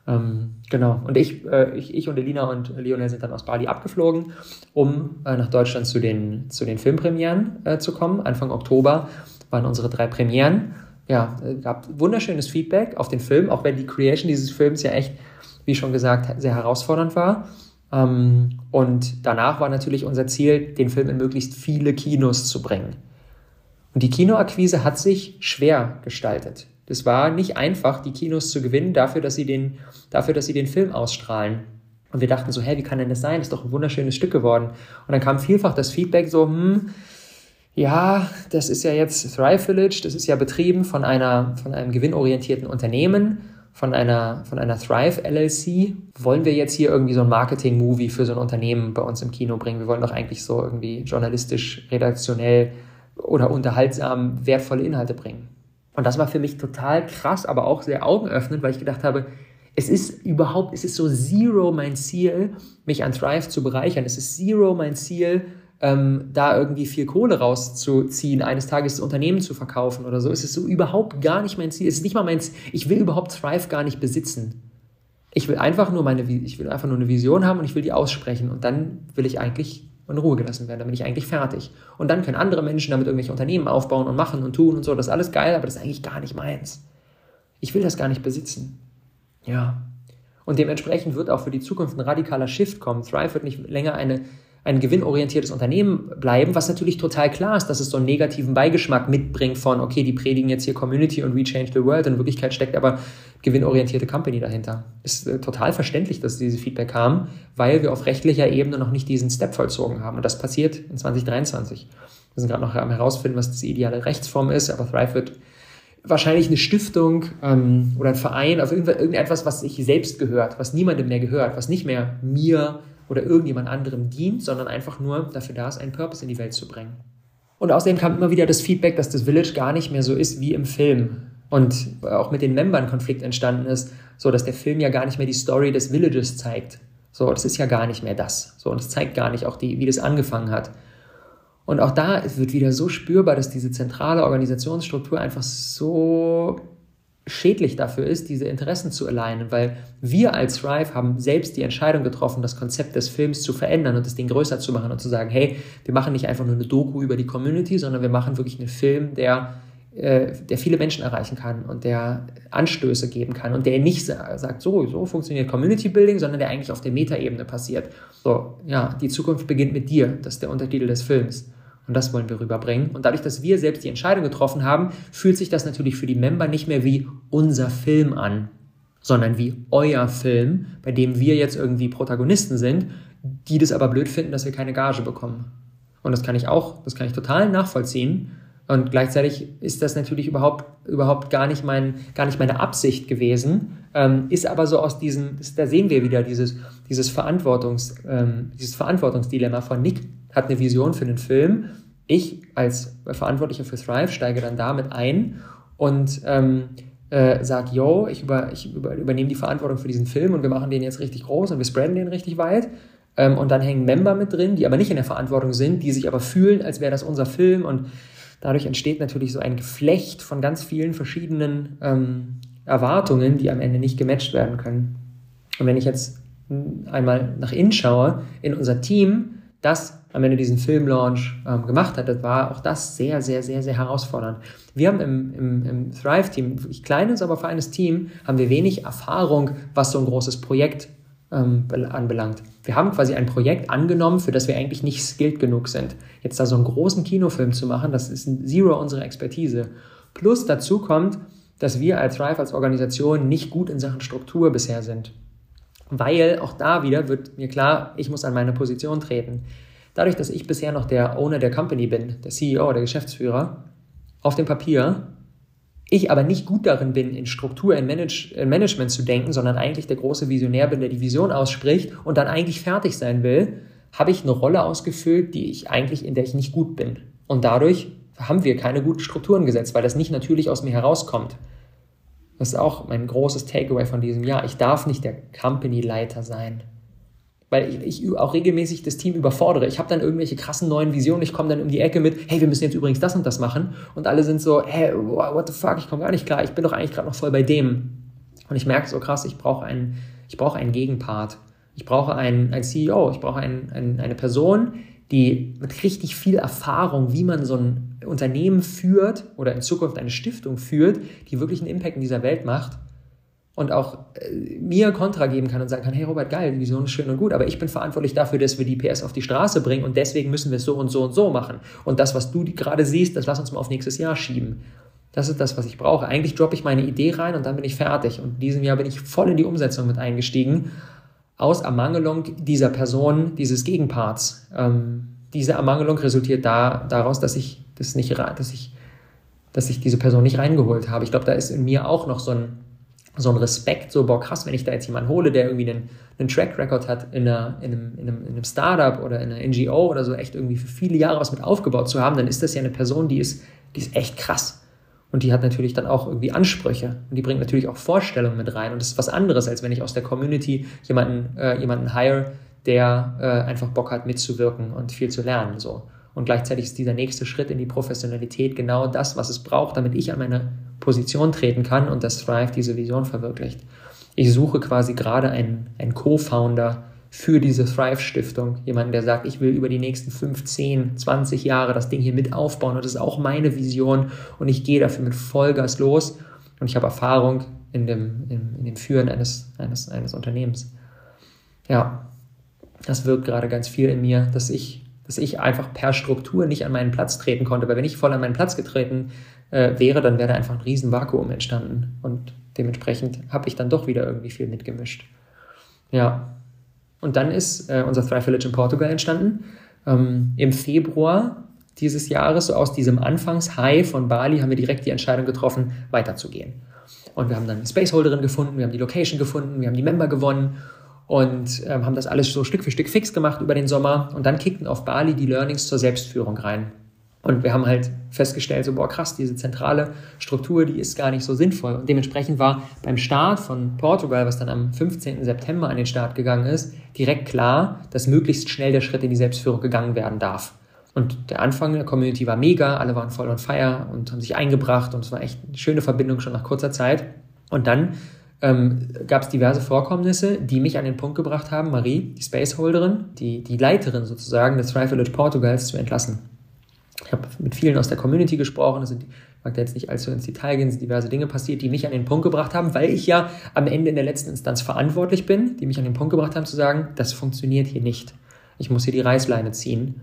Ähm, genau. Und ich, äh, ich, ich und Elina und Lionel sind dann aus Bali abgeflogen, um äh, nach Deutschland zu den, zu den Filmpremieren äh, zu kommen. Anfang Oktober waren unsere drei Premieren. Ja, gab wunderschönes Feedback auf den Film, auch wenn die Creation dieses Films ja echt wie schon gesagt, sehr herausfordernd war. Ähm, und danach war natürlich unser Ziel, den Film in möglichst viele Kinos zu bringen. Und die Kinoakquise hat sich schwer gestaltet. Es war nicht einfach, die Kinos zu gewinnen, dafür, dass sie den, dafür, dass sie den Film ausstrahlen. Und wir dachten so, hä, wie kann denn das sein? Das ist doch ein wunderschönes Stück geworden. Und dann kam vielfach das Feedback so, hm, ja, das ist ja jetzt Thrive Village, das ist ja betrieben von einer, von einem gewinnorientierten Unternehmen von einer, von einer Thrive LLC. Wollen wir jetzt hier irgendwie so ein Marketing-Movie für so ein Unternehmen bei uns im Kino bringen? Wir wollen doch eigentlich so irgendwie journalistisch, redaktionell oder unterhaltsam wertvolle Inhalte bringen. Und das war für mich total krass, aber auch sehr augenöffnend, weil ich gedacht habe, es ist überhaupt, es ist so zero mein Ziel, mich an Thrive zu bereichern. Es ist zero mein Ziel, ähm, da irgendwie viel Kohle rauszuziehen, eines Tages das Unternehmen zu verkaufen oder so, ist es so überhaupt gar nicht mein Ziel. Es ist nicht mal mein Ziel. Ich will überhaupt Thrive gar nicht besitzen. Ich will einfach nur meine, ich will einfach nur eine Vision haben und ich will die aussprechen und dann will ich eigentlich in Ruhe gelassen werden, dann bin ich eigentlich fertig. Und dann können andere Menschen damit irgendwelche Unternehmen aufbauen und machen und tun und so, das ist alles geil, aber das ist eigentlich gar nicht meins. Ich will das gar nicht besitzen. Ja. Und dementsprechend wird auch für die Zukunft ein radikaler Shift kommen. Thrive wird nicht länger eine ein gewinnorientiertes Unternehmen bleiben, was natürlich total klar ist, dass es so einen negativen Beigeschmack mitbringt von, okay, die predigen jetzt hier Community und We Change the World. In Wirklichkeit steckt aber gewinnorientierte Company dahinter. Ist äh, total verständlich, dass diese Feedback kam, weil wir auf rechtlicher Ebene noch nicht diesen Step vollzogen haben. Und das passiert in 2023. Wir sind gerade noch am herausfinden, was die ideale Rechtsform ist, aber Thrive wird wahrscheinlich eine Stiftung ähm, oder ein Verein, auf irgendetwas, was sich selbst gehört, was niemandem mehr gehört, was nicht mehr mir oder irgendjemand anderem dient, sondern einfach nur dafür da ist, einen Purpose in die Welt zu bringen. Und außerdem kam immer wieder das Feedback, dass das Village gar nicht mehr so ist wie im Film. Und auch mit den Membern Konflikt entstanden ist, so dass der Film ja gar nicht mehr die Story des Villages zeigt. So, das ist ja gar nicht mehr das. So, und es zeigt gar nicht auch die, wie das angefangen hat. Und auch da wird wieder so spürbar, dass diese zentrale Organisationsstruktur einfach so schädlich dafür ist, diese Interessen zu alignen, weil wir als Thrive haben selbst die Entscheidung getroffen, das Konzept des Films zu verändern und das Ding größer zu machen und zu sagen, hey, wir machen nicht einfach nur eine Doku über die Community, sondern wir machen wirklich einen Film, der, äh, der viele Menschen erreichen kann und der Anstöße geben kann und der nicht sagt, so, so funktioniert Community Building, sondern der eigentlich auf der Metaebene passiert. So, ja, die Zukunft beginnt mit dir, das ist der Untertitel des Films. Und das wollen wir rüberbringen. Und dadurch, dass wir selbst die Entscheidung getroffen haben, fühlt sich das natürlich für die Member nicht mehr wie unser Film an, sondern wie euer Film, bei dem wir jetzt irgendwie Protagonisten sind, die das aber blöd finden, dass wir keine Gage bekommen. Und das kann ich auch, das kann ich total nachvollziehen. Und gleichzeitig ist das natürlich überhaupt, überhaupt gar, nicht mein, gar nicht meine Absicht gewesen, ähm, ist aber so aus diesem, da sehen wir wieder dieses, dieses, Verantwortungs, ähm, dieses Verantwortungsdilemma von Nick hat eine Vision für einen Film. Ich als Verantwortlicher für Thrive steige dann damit ein und ähm, äh, sage, yo, ich, über, ich über, übernehme die Verantwortung für diesen Film und wir machen den jetzt richtig groß und wir spreaden den richtig weit. Ähm, und dann hängen Member mit drin, die aber nicht in der Verantwortung sind, die sich aber fühlen, als wäre das unser Film. Und dadurch entsteht natürlich so ein Geflecht von ganz vielen verschiedenen ähm, Erwartungen, die am Ende nicht gematcht werden können. Und wenn ich jetzt einmal nach innen schaue, in unser Team, das am Ende diesen Filmlaunch ähm, gemacht hat, das war auch das sehr, sehr, sehr, sehr herausfordernd. Wir haben im, im, im Thrive-Team, kleines, aber feines Team, haben wir wenig Erfahrung, was so ein großes Projekt ähm, anbelangt. Wir haben quasi ein Projekt angenommen, für das wir eigentlich nicht skilled genug sind. Jetzt da so einen großen Kinofilm zu machen, das ist Zero unserer Expertise. Plus dazu kommt, dass wir als Thrive als Organisation nicht gut in Sachen Struktur bisher sind. Weil auch da wieder wird mir klar, ich muss an meine Position treten. Dadurch, dass ich bisher noch der Owner der Company bin, der CEO, der Geschäftsführer, auf dem Papier, ich aber nicht gut darin bin, in Struktur, in, Manage, in Management zu denken, sondern eigentlich der große Visionär bin, der die Vision ausspricht und dann eigentlich fertig sein will, habe ich eine Rolle ausgefüllt, die ich eigentlich, in der ich nicht gut bin. Und dadurch haben wir keine guten Strukturen gesetzt, weil das nicht natürlich aus mir herauskommt. Das ist auch mein großes Takeaway von diesem Jahr. Ich darf nicht der Company-Leiter sein. Weil ich, ich, auch regelmäßig das Team überfordere. Ich habe dann irgendwelche krassen neuen Visionen. Ich komme dann um die Ecke mit, hey, wir müssen jetzt übrigens das und das machen. Und alle sind so, hey, what the fuck, ich komme gar nicht klar. Ich bin doch eigentlich gerade noch voll bei dem. Und ich merke so krass, ich brauche einen, ich einen Gegenpart. Ich brauche einen, einen CEO. Ich brauche einen, einen, eine Person, die mit richtig viel Erfahrung, wie man so ein Unternehmen führt oder in Zukunft eine Stiftung führt, die wirklich einen Impact in dieser Welt macht und auch äh, mir Kontra geben kann und sagen kann, hey Robert, geil, die Vision ist schön und gut, aber ich bin verantwortlich dafür, dass wir die PS auf die Straße bringen und deswegen müssen wir es so und so und so machen. Und das, was du gerade siehst, das lass uns mal auf nächstes Jahr schieben. Das ist das, was ich brauche. Eigentlich droppe ich meine Idee rein und dann bin ich fertig. Und in diesem Jahr bin ich voll in die Umsetzung mit eingestiegen aus Ermangelung dieser Person, dieses Gegenparts. Ähm, diese Ermangelung resultiert da, daraus, dass ich das nicht, dass ich, dass ich diese Person nicht reingeholt habe. Ich glaube, da ist in mir auch noch so ein, so ein Respekt, so, boah, krass, wenn ich da jetzt jemanden hole, der irgendwie einen, einen Track Record hat in, einer, in, einem, in, einem, in einem Startup oder in einer NGO oder so, echt irgendwie für viele Jahre was mit aufgebaut zu haben, dann ist das ja eine Person, die ist, die ist echt krass. Und die hat natürlich dann auch irgendwie Ansprüche und die bringt natürlich auch Vorstellungen mit rein. Und das ist was anderes, als wenn ich aus der Community jemanden, äh, jemanden hire, der äh, einfach Bock hat, mitzuwirken und viel zu lernen. So. Und gleichzeitig ist dieser nächste Schritt in die Professionalität genau das, was es braucht, damit ich an meine Position treten kann und das Thrive diese Vision verwirklicht. Ich suche quasi gerade einen, einen Co-Founder, für diese Thrive-Stiftung. Jemanden, der sagt, ich will über die nächsten 15, 20 Jahre das Ding hier mit aufbauen und das ist auch meine Vision und ich gehe dafür mit Vollgas los und ich habe Erfahrung in dem, in, in dem Führen eines, eines, eines Unternehmens. Ja, das wirkt gerade ganz viel in mir, dass ich, dass ich einfach per Struktur nicht an meinen Platz treten konnte, weil wenn ich voll an meinen Platz getreten äh, wäre, dann wäre da einfach ein riesen Vakuum entstanden und dementsprechend habe ich dann doch wieder irgendwie viel mitgemischt. Ja, und dann ist äh, unser Thrive Village in Portugal entstanden. Ähm, Im Februar dieses Jahres, so aus diesem Anfangs-High von Bali, haben wir direkt die Entscheidung getroffen, weiterzugehen. Und wir haben dann eine Spaceholderin gefunden, wir haben die Location gefunden, wir haben die Member gewonnen und ähm, haben das alles so Stück für Stück fix gemacht über den Sommer. Und dann kickten auf Bali die Learnings zur Selbstführung rein. Und wir haben halt festgestellt, so, boah, krass, diese zentrale Struktur, die ist gar nicht so sinnvoll. Und dementsprechend war beim Start von Portugal, was dann am 15. September an den Start gegangen ist, direkt klar, dass möglichst schnell der Schritt in die Selbstführung gegangen werden darf. Und der Anfang der Community war mega, alle waren voll on fire und haben sich eingebracht und es war echt eine schöne Verbindung schon nach kurzer Zeit. Und dann ähm, gab es diverse Vorkommnisse, die mich an den Punkt gebracht haben, Marie, die Spaceholderin, die, die Leiterin sozusagen des Thrive Village Portugals, zu entlassen. Ich habe mit vielen aus der Community gesprochen, es sind, ich mag da jetzt nicht allzu ins Detail gehen, sind diverse Dinge passiert, die mich an den Punkt gebracht haben, weil ich ja am Ende in der letzten Instanz verantwortlich bin, die mich an den Punkt gebracht haben zu sagen, das funktioniert hier nicht. Ich muss hier die Reißleine ziehen.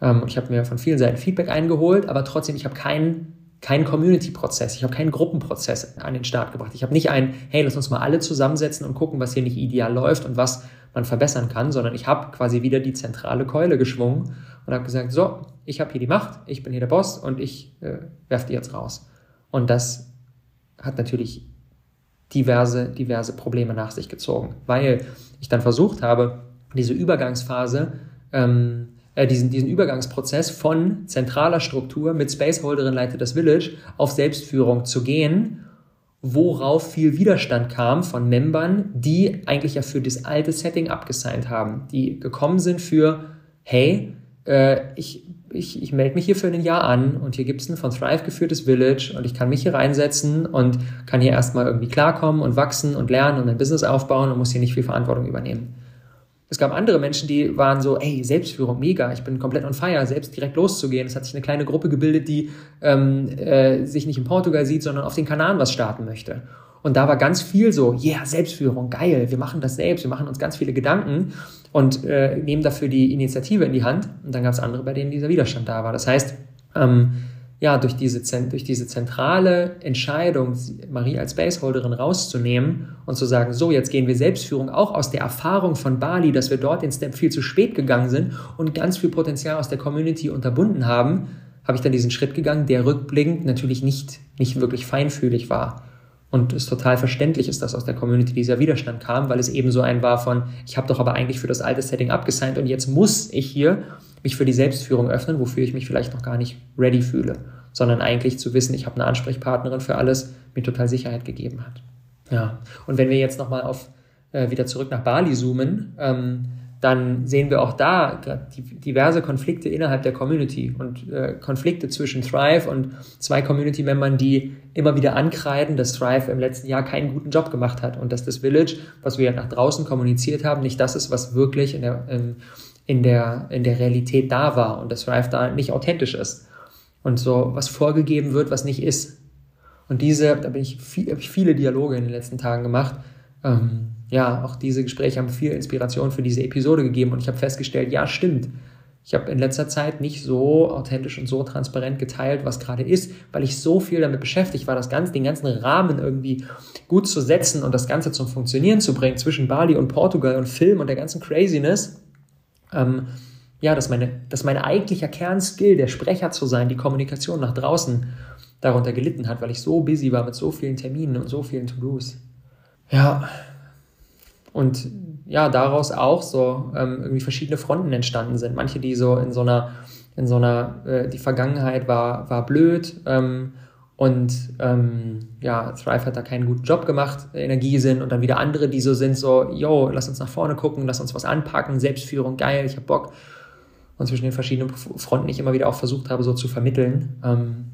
Ähm, ich habe mir von vielen Seiten Feedback eingeholt, aber trotzdem, ich habe keinen keinen Community-Prozess, ich habe keinen Gruppenprozess an den Start gebracht. Ich habe nicht ein, hey, lass uns mal alle zusammensetzen und gucken, was hier nicht ideal läuft und was man verbessern kann, sondern ich habe quasi wieder die zentrale Keule geschwungen und habe gesagt, so, ich habe hier die Macht, ich bin hier der Boss und ich äh, werfe die jetzt raus. Und das hat natürlich diverse, diverse Probleme nach sich gezogen, weil ich dann versucht habe, diese Übergangsphase, ähm, äh, diesen, diesen Übergangsprozess von zentraler Struktur mit Spaceholderin leitet das Village auf Selbstführung zu gehen worauf viel Widerstand kam von Membern, die eigentlich ja für das alte Setting abgesigned haben, die gekommen sind für, hey, äh, ich, ich, ich melde mich hier für ein Jahr an und hier gibt es ein von Thrive geführtes Village und ich kann mich hier reinsetzen und kann hier erstmal irgendwie klarkommen und wachsen und lernen und ein Business aufbauen und muss hier nicht viel Verantwortung übernehmen. Es gab andere Menschen, die waren so, ey, Selbstführung, mega, ich bin komplett on fire, selbst direkt loszugehen. Es hat sich eine kleine Gruppe gebildet, die ähm, äh, sich nicht in Portugal sieht, sondern auf den Kanaren was starten möchte. Und da war ganz viel so, yeah, Selbstführung, geil, wir machen das selbst, wir machen uns ganz viele Gedanken und äh, nehmen dafür die Initiative in die Hand. Und dann gab es andere, bei denen dieser Widerstand da war. Das heißt, ähm, ja, durch diese, durch diese zentrale Entscheidung, Marie als Baseholderin rauszunehmen und zu sagen, so, jetzt gehen wir Selbstführung auch aus der Erfahrung von Bali, dass wir dort den Step viel zu spät gegangen sind und ganz viel Potenzial aus der Community unterbunden haben, habe ich dann diesen Schritt gegangen, der rückblickend natürlich nicht, nicht wirklich feinfühlig war. Und es total verständlich ist, dass aus der Community dieser Widerstand kam, weil es eben so ein war von, ich habe doch aber eigentlich für das alte Setting abgesigned und jetzt muss ich hier mich für die Selbstführung öffnen, wofür ich mich vielleicht noch gar nicht ready fühle. sondern eigentlich zu wissen, ich habe eine Ansprechpartnerin für alles, mir total Sicherheit gegeben hat. Ja, und wenn wir jetzt nochmal auf äh, wieder zurück nach Bali zoomen, ähm, dann sehen wir auch da diverse Konflikte innerhalb der Community und äh, Konflikte zwischen Thrive und zwei Community-Membern, die immer wieder ankreiden, dass Thrive im letzten Jahr keinen guten Job gemacht hat und dass das Village, was wir nach draußen kommuniziert haben, nicht das ist, was wirklich in der, in, in der, in der Realität da war und dass Thrive da nicht authentisch ist und so was vorgegeben wird, was nicht ist. Und diese, da bin ich, viel, habe ich viele Dialoge in den letzten Tagen gemacht. Ähm, ja, auch diese Gespräche haben viel Inspiration für diese Episode gegeben und ich habe festgestellt, ja, stimmt. Ich habe in letzter Zeit nicht so authentisch und so transparent geteilt, was gerade ist, weil ich so viel damit beschäftigt war, das Ganze, den ganzen Rahmen irgendwie gut zu setzen und das Ganze zum Funktionieren zu bringen zwischen Bali und Portugal und Film und der ganzen Craziness. Ähm, ja, dass meine, dass mein eigentlicher Kernskill, der Sprecher zu sein, die Kommunikation nach draußen, darunter gelitten hat, weil ich so busy war mit so vielen Terminen und so vielen To-Dos. Ja, und ja, daraus auch so ähm, irgendwie verschiedene Fronten entstanden sind. Manche, die so in so einer, in so einer, äh, die Vergangenheit war, war blöd ähm, und ähm, ja, Thrive hat da keinen guten Job gemacht, Energie sind und dann wieder andere, die so sind, so, yo, lass uns nach vorne gucken, lass uns was anpacken, Selbstführung, geil, ich hab Bock. Und zwischen den verschiedenen Fronten ich immer wieder auch versucht habe, so zu vermitteln. Ähm,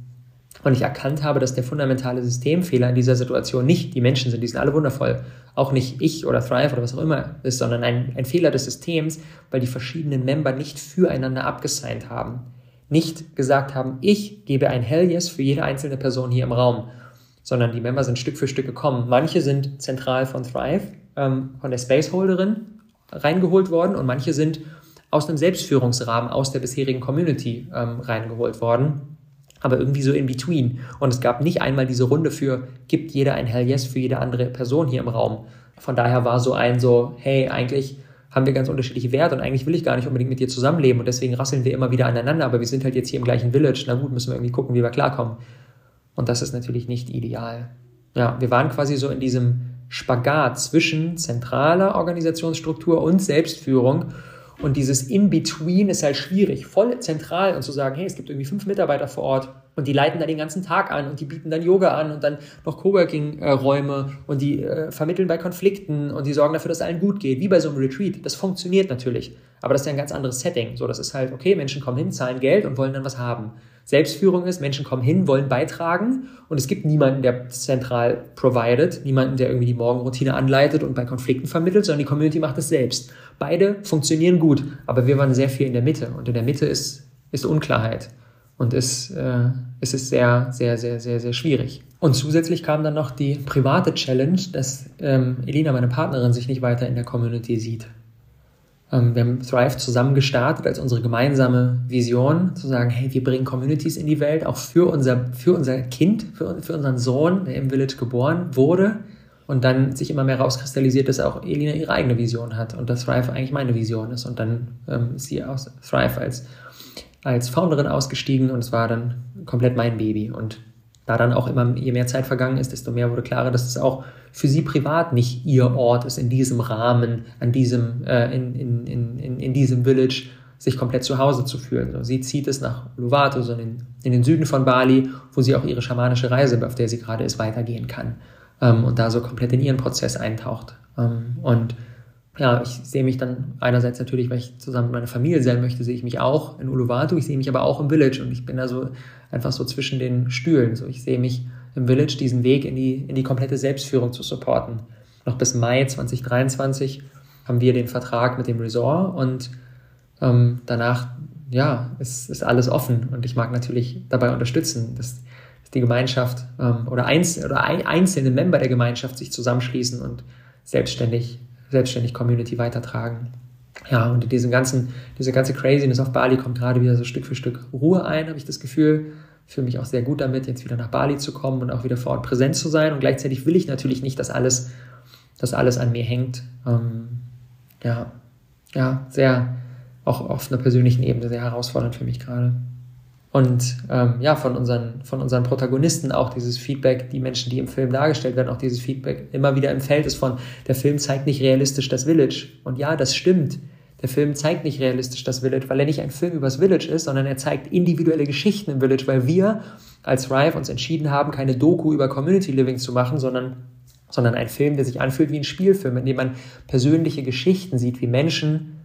und ich erkannt habe, dass der fundamentale Systemfehler in dieser Situation nicht die Menschen sind, die sind alle wundervoll, auch nicht ich oder Thrive oder was auch immer ist, sondern ein, ein Fehler des Systems, weil die verschiedenen Member nicht füreinander abgesigned haben. Nicht gesagt haben, ich gebe ein Hell Yes für jede einzelne Person hier im Raum, sondern die Member sind Stück für Stück gekommen. Manche sind zentral von Thrive, ähm, von der Spaceholderin reingeholt worden und manche sind aus einem Selbstführungsrahmen aus der bisherigen Community ähm, reingeholt worden aber irgendwie so in between. Und es gab nicht einmal diese Runde für, gibt jeder ein Hell Yes für jede andere Person hier im Raum. Von daher war so ein so, hey, eigentlich haben wir ganz unterschiedliche Werte und eigentlich will ich gar nicht unbedingt mit dir zusammenleben und deswegen rasseln wir immer wieder aneinander, aber wir sind halt jetzt hier im gleichen Village. Na gut, müssen wir irgendwie gucken, wie wir klarkommen. Und das ist natürlich nicht ideal. Ja, wir waren quasi so in diesem Spagat zwischen zentraler Organisationsstruktur und Selbstführung und dieses In-Between ist halt schwierig, voll zentral und zu sagen, hey, es gibt irgendwie fünf Mitarbeiter vor Ort und die leiten da den ganzen Tag an und die bieten dann Yoga an und dann noch Coworking-Räume und die äh, vermitteln bei Konflikten und die sorgen dafür, dass allen gut geht, wie bei so einem Retreat. Das funktioniert natürlich, aber das ist ja ein ganz anderes Setting. So, das ist halt, okay, Menschen kommen hin, zahlen Geld und wollen dann was haben. Selbstführung ist, Menschen kommen hin, wollen beitragen und es gibt niemanden, der zentral provided, niemanden, der irgendwie die Morgenroutine anleitet und bei Konflikten vermittelt, sondern die Community macht es selbst. Beide funktionieren gut, aber wir waren sehr viel in der Mitte und in der Mitte ist, ist Unklarheit und ist, äh, es ist sehr, sehr, sehr, sehr, sehr schwierig. Und zusätzlich kam dann noch die private Challenge, dass ähm, Elina, meine Partnerin, sich nicht weiter in der Community sieht. Ähm, wir haben Thrive zusammen gestartet als unsere gemeinsame Vision, zu sagen, hey, wir bringen Communities in die Welt, auch für unser, für unser Kind, für, für unseren Sohn, der im Village geboren wurde. Und dann sich immer mehr rauskristallisiert, dass auch Elina ihre eigene Vision hat und dass Thrive eigentlich meine Vision ist. Und dann ähm, ist sie aus Thrive als, als Founderin ausgestiegen und es war dann komplett mein Baby. Und da dann auch immer, je mehr Zeit vergangen ist, desto mehr wurde klarer, dass es auch für sie privat nicht ihr Ort ist, in diesem Rahmen, an diesem, äh, in, in, in, in, diesem Village sich komplett zu Hause zu fühlen. So, sie zieht es nach Uluwatu, so in, in den Süden von Bali, wo sie auch ihre schamanische Reise, auf der sie gerade ist, weitergehen kann ähm, und da so komplett in ihren Prozess eintaucht. Ähm, und ja, ich sehe mich dann einerseits natürlich, weil ich zusammen mit meiner Familie sein möchte, sehe ich mich auch in Uluwatu, ich sehe mich aber auch im Village und ich bin da so einfach so zwischen den Stühlen. So, ich sehe mich im Village diesen Weg in die, in die komplette Selbstführung zu supporten. Noch bis Mai 2023 haben wir den Vertrag mit dem Resort und ähm, danach, ja, ist, ist alles offen und ich mag natürlich dabei unterstützen, dass, die Gemeinschaft ähm, oder, einz oder ein, einzelne Member der Gemeinschaft sich zusammenschließen und selbstständig selbstständig Community weitertragen. Ja, und in diesem ganzen, diese ganze Craziness auf Bali kommt gerade wieder so Stück für Stück Ruhe ein, habe ich das Gefühl. Fühle mich auch sehr gut damit, jetzt wieder nach Bali zu kommen und auch wieder vor Ort präsent zu sein. Und gleichzeitig will ich natürlich nicht, dass alles, dass alles an mir hängt. Ähm, ja, ja, sehr, auch auf einer persönlichen Ebene sehr herausfordernd für mich gerade. Und ähm, ja, von unseren, von unseren Protagonisten auch dieses Feedback, die Menschen, die im Film dargestellt werden, auch dieses Feedback immer wieder im Feld ist von, der Film zeigt nicht realistisch das Village. Und ja, das stimmt. Der Film zeigt nicht realistisch das Village, weil er nicht ein Film übers Village ist, sondern er zeigt individuelle Geschichten im Village, weil wir als Thrive uns entschieden haben, keine Doku über Community Living zu machen, sondern, sondern ein Film, der sich anfühlt wie ein Spielfilm, in dem man persönliche Geschichten sieht, wie Menschen,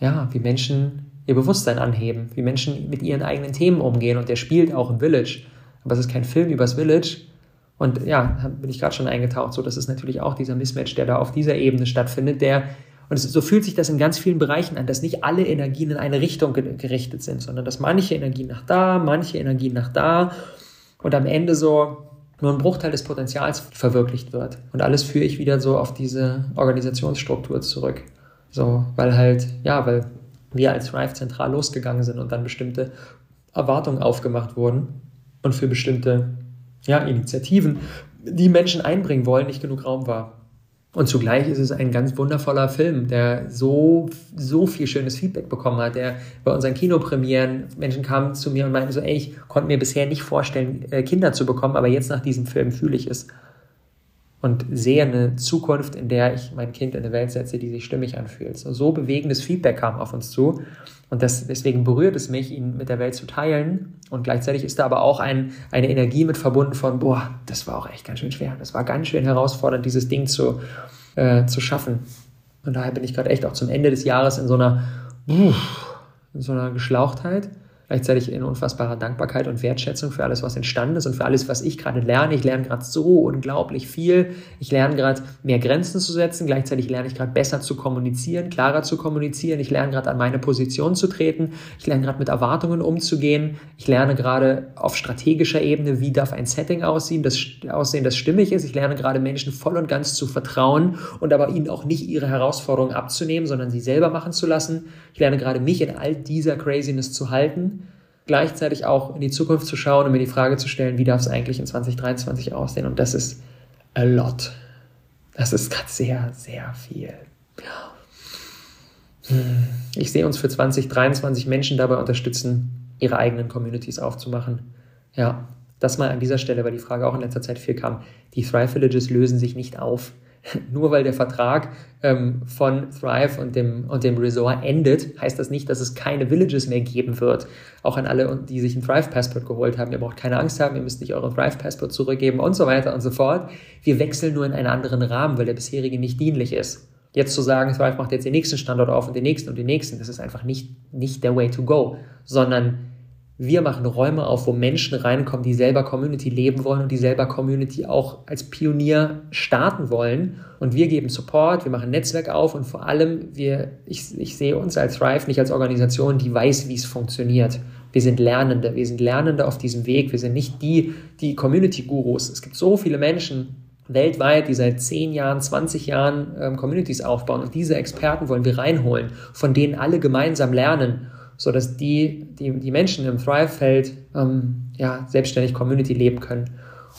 ja, wie Menschen ihr Bewusstsein anheben, wie Menschen mit ihren eigenen Themen umgehen und der spielt auch im Village. Aber es ist kein Film übers Village. Und ja, bin ich gerade schon eingetaucht, so das ist natürlich auch dieser Mismatch, der da auf dieser Ebene stattfindet, der und so fühlt sich das in ganz vielen Bereichen an, dass nicht alle Energien in eine Richtung gerichtet sind, sondern dass manche Energien nach da, manche Energien nach da und am Ende so nur ein Bruchteil des Potenzials verwirklicht wird. Und alles führe ich wieder so auf diese Organisationsstruktur zurück. So, weil halt, ja, weil wir als Thrive zentral losgegangen sind und dann bestimmte Erwartungen aufgemacht wurden und für bestimmte ja, Initiativen, die Menschen einbringen wollen, nicht genug Raum war. Und zugleich ist es ein ganz wundervoller Film, der so, so viel schönes Feedback bekommen hat. Der bei unseren Kinopremieren, Menschen kamen zu mir und meinten so, ey, ich konnte mir bisher nicht vorstellen, äh, Kinder zu bekommen, aber jetzt nach diesem Film fühle ich es und sehe eine Zukunft, in der ich mein Kind in eine Welt setze, die sich stimmig anfühlt. So, so bewegendes Feedback kam auf uns zu und das, deswegen berührt es mich, ihn mit der Welt zu teilen und gleichzeitig ist da aber auch ein, eine Energie mit verbunden von, boah, das war auch echt ganz schön schwer, das war ganz schön herausfordernd, dieses Ding zu, äh, zu schaffen. Und daher bin ich gerade echt auch zum Ende des Jahres in so einer, in so einer Geschlauchtheit gleichzeitig in unfassbarer Dankbarkeit und Wertschätzung für alles, was entstanden ist und für alles, was ich gerade lerne. Ich lerne gerade so unglaublich viel. Ich lerne gerade mehr Grenzen zu setzen. Gleichzeitig lerne ich gerade besser zu kommunizieren, klarer zu kommunizieren. Ich lerne gerade an meine Position zu treten. Ich lerne gerade mit Erwartungen umzugehen. Ich lerne gerade auf strategischer Ebene, wie darf ein Setting aussehen, das aussehen, das stimmig ist. Ich lerne gerade Menschen voll und ganz zu vertrauen und aber ihnen auch nicht ihre Herausforderungen abzunehmen, sondern sie selber machen zu lassen. Ich lerne gerade mich in all dieser Craziness zu halten gleichzeitig auch in die Zukunft zu schauen und mir die Frage zu stellen, wie darf es eigentlich in 2023 aussehen? Und das ist a lot. Das ist gerade sehr, sehr viel. Hm. Ich sehe uns für 2023 Menschen dabei unterstützen, ihre eigenen Communities aufzumachen. Ja, das mal an dieser Stelle, weil die Frage auch in letzter Zeit viel kam. Die Thrive Villages lösen sich nicht auf. <laughs> Nur weil der Vertrag ähm, von Thrive und dem, und dem Resort endet, heißt das nicht, dass es keine Villages mehr geben wird. Auch an alle, die sich ein Thrive Passport geholt haben. Ihr braucht keine Angst haben, ihr müsst nicht euren Thrive Passport zurückgeben und so weiter und so fort. Wir wechseln nur in einen anderen Rahmen, weil der bisherige nicht dienlich ist. Jetzt zu sagen, Thrive macht jetzt den nächsten Standort auf und den nächsten und den nächsten, das ist einfach nicht, nicht der way to go, sondern wir machen Räume auf, wo Menschen reinkommen, die selber Community leben wollen und die selber Community auch als Pionier starten wollen. Und wir geben Support, wir machen Netzwerk auf und vor allem, wir, ich, ich sehe uns als Thrive nicht als Organisation, die weiß, wie es funktioniert. Wir sind Lernende, wir sind Lernende auf diesem Weg. Wir sind nicht die, die Community-Gurus. Es gibt so viele Menschen, weltweit, die seit 10 Jahren, 20 Jahren ähm, Communities aufbauen. Und diese Experten wollen wir reinholen, von denen alle gemeinsam lernen so dass die, die, die Menschen im Thrive-Feld ähm, ja, selbstständig Community leben können.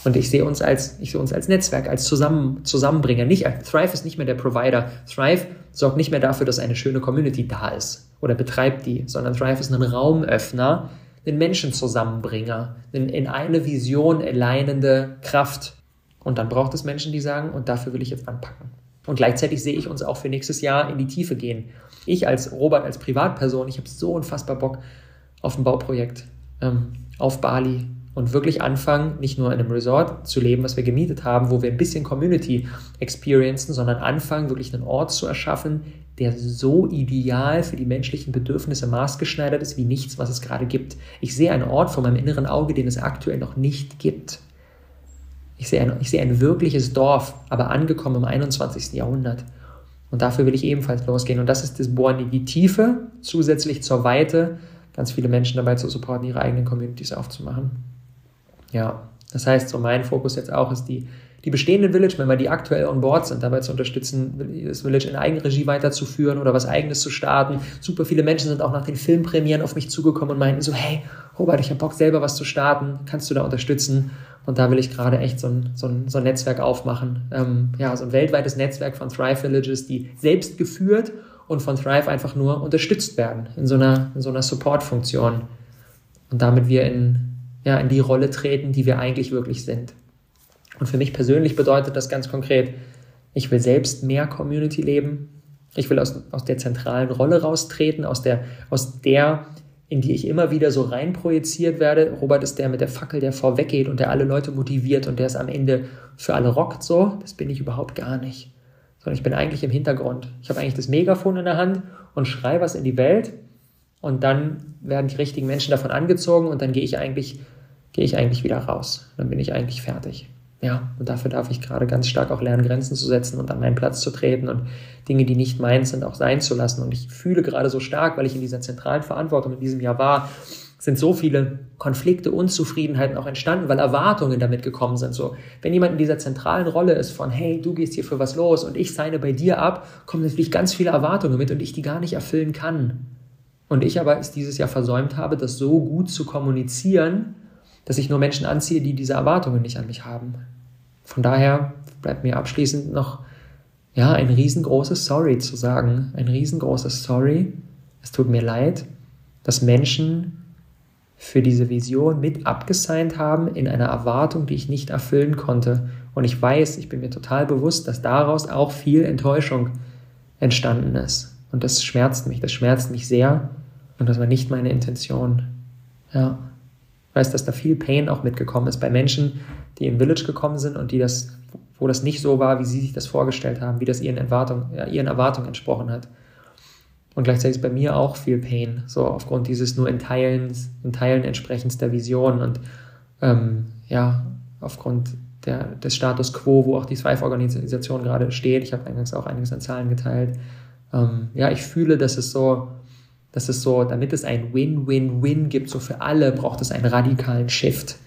Und ich sehe uns als, ich sehe uns als Netzwerk, als Zusammen, Zusammenbringer. Nicht, Thrive ist nicht mehr der Provider. Thrive sorgt nicht mehr dafür, dass eine schöne Community da ist oder betreibt die, sondern Thrive ist ein Raumöffner, ein Menschenzusammenbringer, ein in eine Vision alleinende Kraft. Und dann braucht es Menschen, die sagen, und dafür will ich jetzt anpacken. Und gleichzeitig sehe ich uns auch für nächstes Jahr in die Tiefe gehen ich als Robert, als Privatperson, ich habe so unfassbar Bock auf ein Bauprojekt ähm, auf Bali und wirklich anfangen, nicht nur in einem Resort zu leben, was wir gemietet haben, wo wir ein bisschen Community experiencen, sondern anfangen, wirklich einen Ort zu erschaffen, der so ideal für die menschlichen Bedürfnisse maßgeschneidert ist wie nichts, was es gerade gibt. Ich sehe einen Ort vor meinem inneren Auge, den es aktuell noch nicht gibt. Ich sehe ein, ich sehe ein wirkliches Dorf, aber angekommen im 21. Jahrhundert. Und dafür will ich ebenfalls losgehen. Und das ist das Bohren in die Tiefe, zusätzlich zur Weite, ganz viele Menschen dabei zu supporten, ihre eigenen Communities aufzumachen. Ja, das heißt, so mein Fokus jetzt auch ist die, die bestehenden Village-Member, die aktuell on board sind, dabei zu unterstützen, das Village in Eigenregie weiterzuführen oder was Eigenes zu starten. Super viele Menschen sind auch nach den Filmpremieren auf mich zugekommen und meinten so, hey, Robert, ich habe Bock selber was zu starten, kannst du da unterstützen? Und da will ich gerade echt so ein, so ein, so ein Netzwerk aufmachen. Ähm, ja, so ein weltweites Netzwerk von Thrive Villages, die selbst geführt und von Thrive einfach nur unterstützt werden in so einer, in so einer Support-Funktion. Und damit wir in, ja, in die Rolle treten, die wir eigentlich wirklich sind. Und für mich persönlich bedeutet das ganz konkret, ich will selbst mehr Community leben. Ich will aus, aus der zentralen Rolle raustreten, aus der, aus der, in die ich immer wieder so reinprojiziert werde. Robert ist der mit der Fackel, der vorweggeht und der alle Leute motiviert und der es am Ende für alle rockt so. Das bin ich überhaupt gar nicht. Sondern ich bin eigentlich im Hintergrund. Ich habe eigentlich das Megafon in der Hand und schreie was in die Welt und dann werden die richtigen Menschen davon angezogen und dann gehe ich eigentlich, gehe ich eigentlich wieder raus. Dann bin ich eigentlich fertig. Ja, und dafür darf ich gerade ganz stark auch lernen, Grenzen zu setzen und an meinen Platz zu treten und Dinge, die nicht meins sind, auch sein zu lassen. Und ich fühle gerade so stark, weil ich in dieser zentralen Verantwortung in diesem Jahr war, sind so viele Konflikte, Unzufriedenheiten auch entstanden, weil Erwartungen damit gekommen sind. So, wenn jemand in dieser zentralen Rolle ist von, hey, du gehst hier für was los und ich seine bei dir ab, kommen natürlich ganz viele Erwartungen mit und ich die gar nicht erfüllen kann. Und ich aber es dieses Jahr versäumt habe, das so gut zu kommunizieren, dass ich nur Menschen anziehe, die diese Erwartungen nicht an mich haben. Von daher bleibt mir abschließend noch ja, ein riesengroßes Sorry zu sagen. Ein riesengroßes Sorry. Es tut mir leid, dass Menschen für diese Vision mit abgesigned haben in einer Erwartung, die ich nicht erfüllen konnte. Und ich weiß, ich bin mir total bewusst, dass daraus auch viel Enttäuschung entstanden ist. Und das schmerzt mich, das schmerzt mich sehr. Und das war nicht meine Intention. Ja. Ich weiß, dass da viel Pain auch mitgekommen ist bei Menschen, die in Village gekommen sind und die das, wo das nicht so war, wie sie sich das vorgestellt haben, wie das ihren Erwartungen, ja, ihren Erwartungen entsprochen hat. Und gleichzeitig ist bei mir auch viel Pain, so aufgrund dieses nur in Teilen, in Teilen entsprechens der Vision und ähm, ja, aufgrund der, des Status quo, wo auch die Thrive-Organisation gerade steht. Ich habe eingangs auch einiges an Zahlen geteilt. Ähm, ja, ich fühle, dass es so das ist so, damit es ein Win-Win-Win gibt, so für alle, braucht es einen radikalen Shift.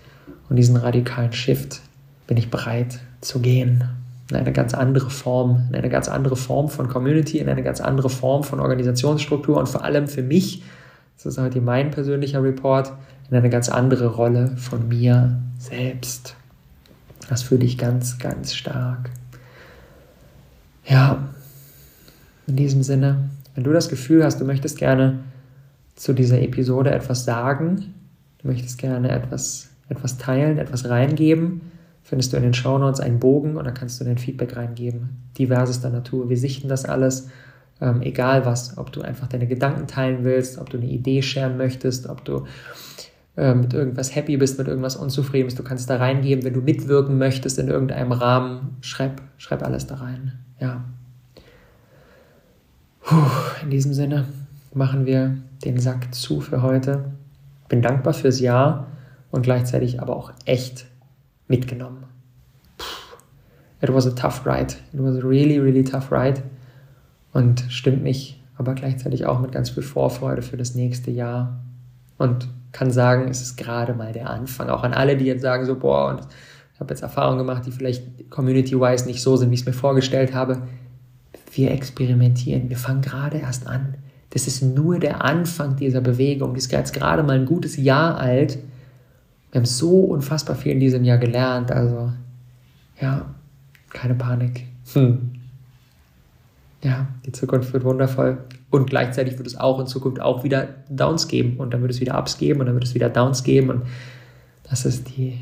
Und diesen radikalen Shift bin ich bereit zu gehen. In eine ganz andere Form, in eine ganz andere Form von Community, in eine ganz andere Form von Organisationsstruktur und vor allem für mich, das ist heute mein persönlicher Report, in eine ganz andere Rolle von mir selbst. Das fühle ich ganz, ganz stark. Ja, in diesem Sinne, wenn du das Gefühl hast, du möchtest gerne zu dieser Episode etwas sagen, du möchtest gerne etwas, etwas teilen, etwas reingeben, findest du in den Shownotes einen Bogen und da kannst du dein Feedback reingeben. Diversester Natur. Wir sichten das alles, ähm, egal was. Ob du einfach deine Gedanken teilen willst, ob du eine Idee scheren möchtest, ob du äh, mit irgendwas happy bist, mit irgendwas unzufrieden bist, du kannst da reingeben. Wenn du mitwirken möchtest in irgendeinem Rahmen, schreib, schreib alles da rein. Ja, in diesem Sinne machen wir den Sack zu für heute. Bin dankbar fürs Jahr und gleichzeitig aber auch echt mitgenommen. It was a tough ride. It was a really, really tough ride. Und stimmt mich aber gleichzeitig auch mit ganz viel Vorfreude für das nächste Jahr. Und kann sagen, es ist gerade mal der Anfang. Auch an alle, die jetzt sagen so, boah, und ich habe jetzt Erfahrungen gemacht, die vielleicht community-wise nicht so sind, wie ich es mir vorgestellt habe wir experimentieren, wir fangen gerade erst an. Das ist nur der Anfang dieser Bewegung. Die ist jetzt gerade mal ein gutes Jahr alt. Wir haben so unfassbar viel in diesem Jahr gelernt. Also, ja, keine Panik. Hm. Ja, die Zukunft wird wundervoll. Und gleichzeitig wird es auch in Zukunft auch wieder Downs geben. Und dann wird es wieder Ups geben und dann wird es wieder Downs geben. Und das ist die,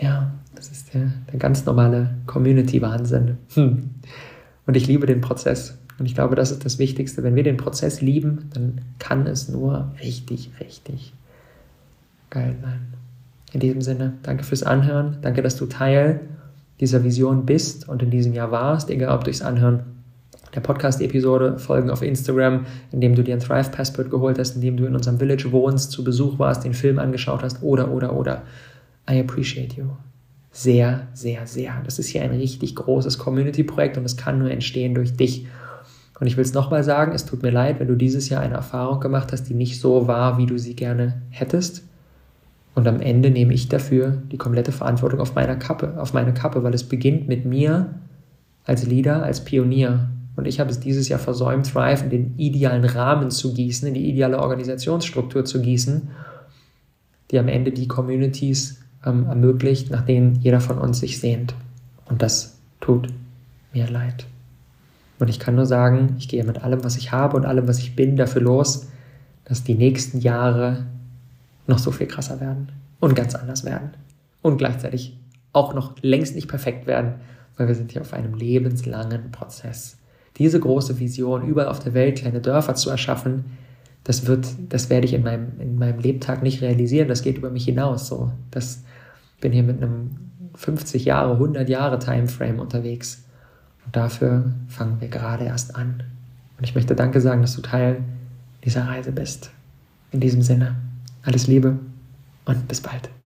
ja, das ist der, der ganz normale Community-Wahnsinn. Hm. Und ich liebe den Prozess. Und ich glaube, das ist das Wichtigste. Wenn wir den Prozess lieben, dann kann es nur richtig, richtig geil sein. In diesem Sinne, danke fürs Anhören. Danke, dass du Teil dieser Vision bist und in diesem Jahr warst, egal ob durchs Anhören der Podcast-Episode, Folgen auf Instagram, indem du dir ein Thrive Passport geholt hast, indem du in unserem Village wohnst, zu Besuch warst, den Film angeschaut hast oder, oder, oder. I appreciate you sehr, sehr, sehr. Das ist hier ein richtig großes Community-Projekt und es kann nur entstehen durch dich. Und ich will es nochmal sagen, es tut mir leid, wenn du dieses Jahr eine Erfahrung gemacht hast, die nicht so war, wie du sie gerne hättest. Und am Ende nehme ich dafür die komplette Verantwortung auf meiner Kappe, auf meine Kappe, weil es beginnt mit mir als Leader, als Pionier. Und ich habe es dieses Jahr versäumt, Thrive in den idealen Rahmen zu gießen, in die ideale Organisationsstruktur zu gießen, die am Ende die Communities ähm, ermöglicht, nach denen jeder von uns sich sehnt. Und das tut mir leid. Und ich kann nur sagen, ich gehe mit allem, was ich habe und allem, was ich bin, dafür los, dass die nächsten Jahre noch so viel krasser werden und ganz anders werden. Und gleichzeitig auch noch längst nicht perfekt werden, weil wir sind hier auf einem lebenslangen Prozess. diese große Vision, überall auf der Welt kleine Dörfer zu erschaffen, das wird, das werde ich in meinem, in meinem Lebtag nicht realisieren. Das geht über mich hinaus. So, das bin hier mit einem 50 Jahre, 100 Jahre Timeframe unterwegs. Und dafür fangen wir gerade erst an. Und ich möchte Danke sagen, dass du Teil dieser Reise bist. In diesem Sinne, alles Liebe und bis bald.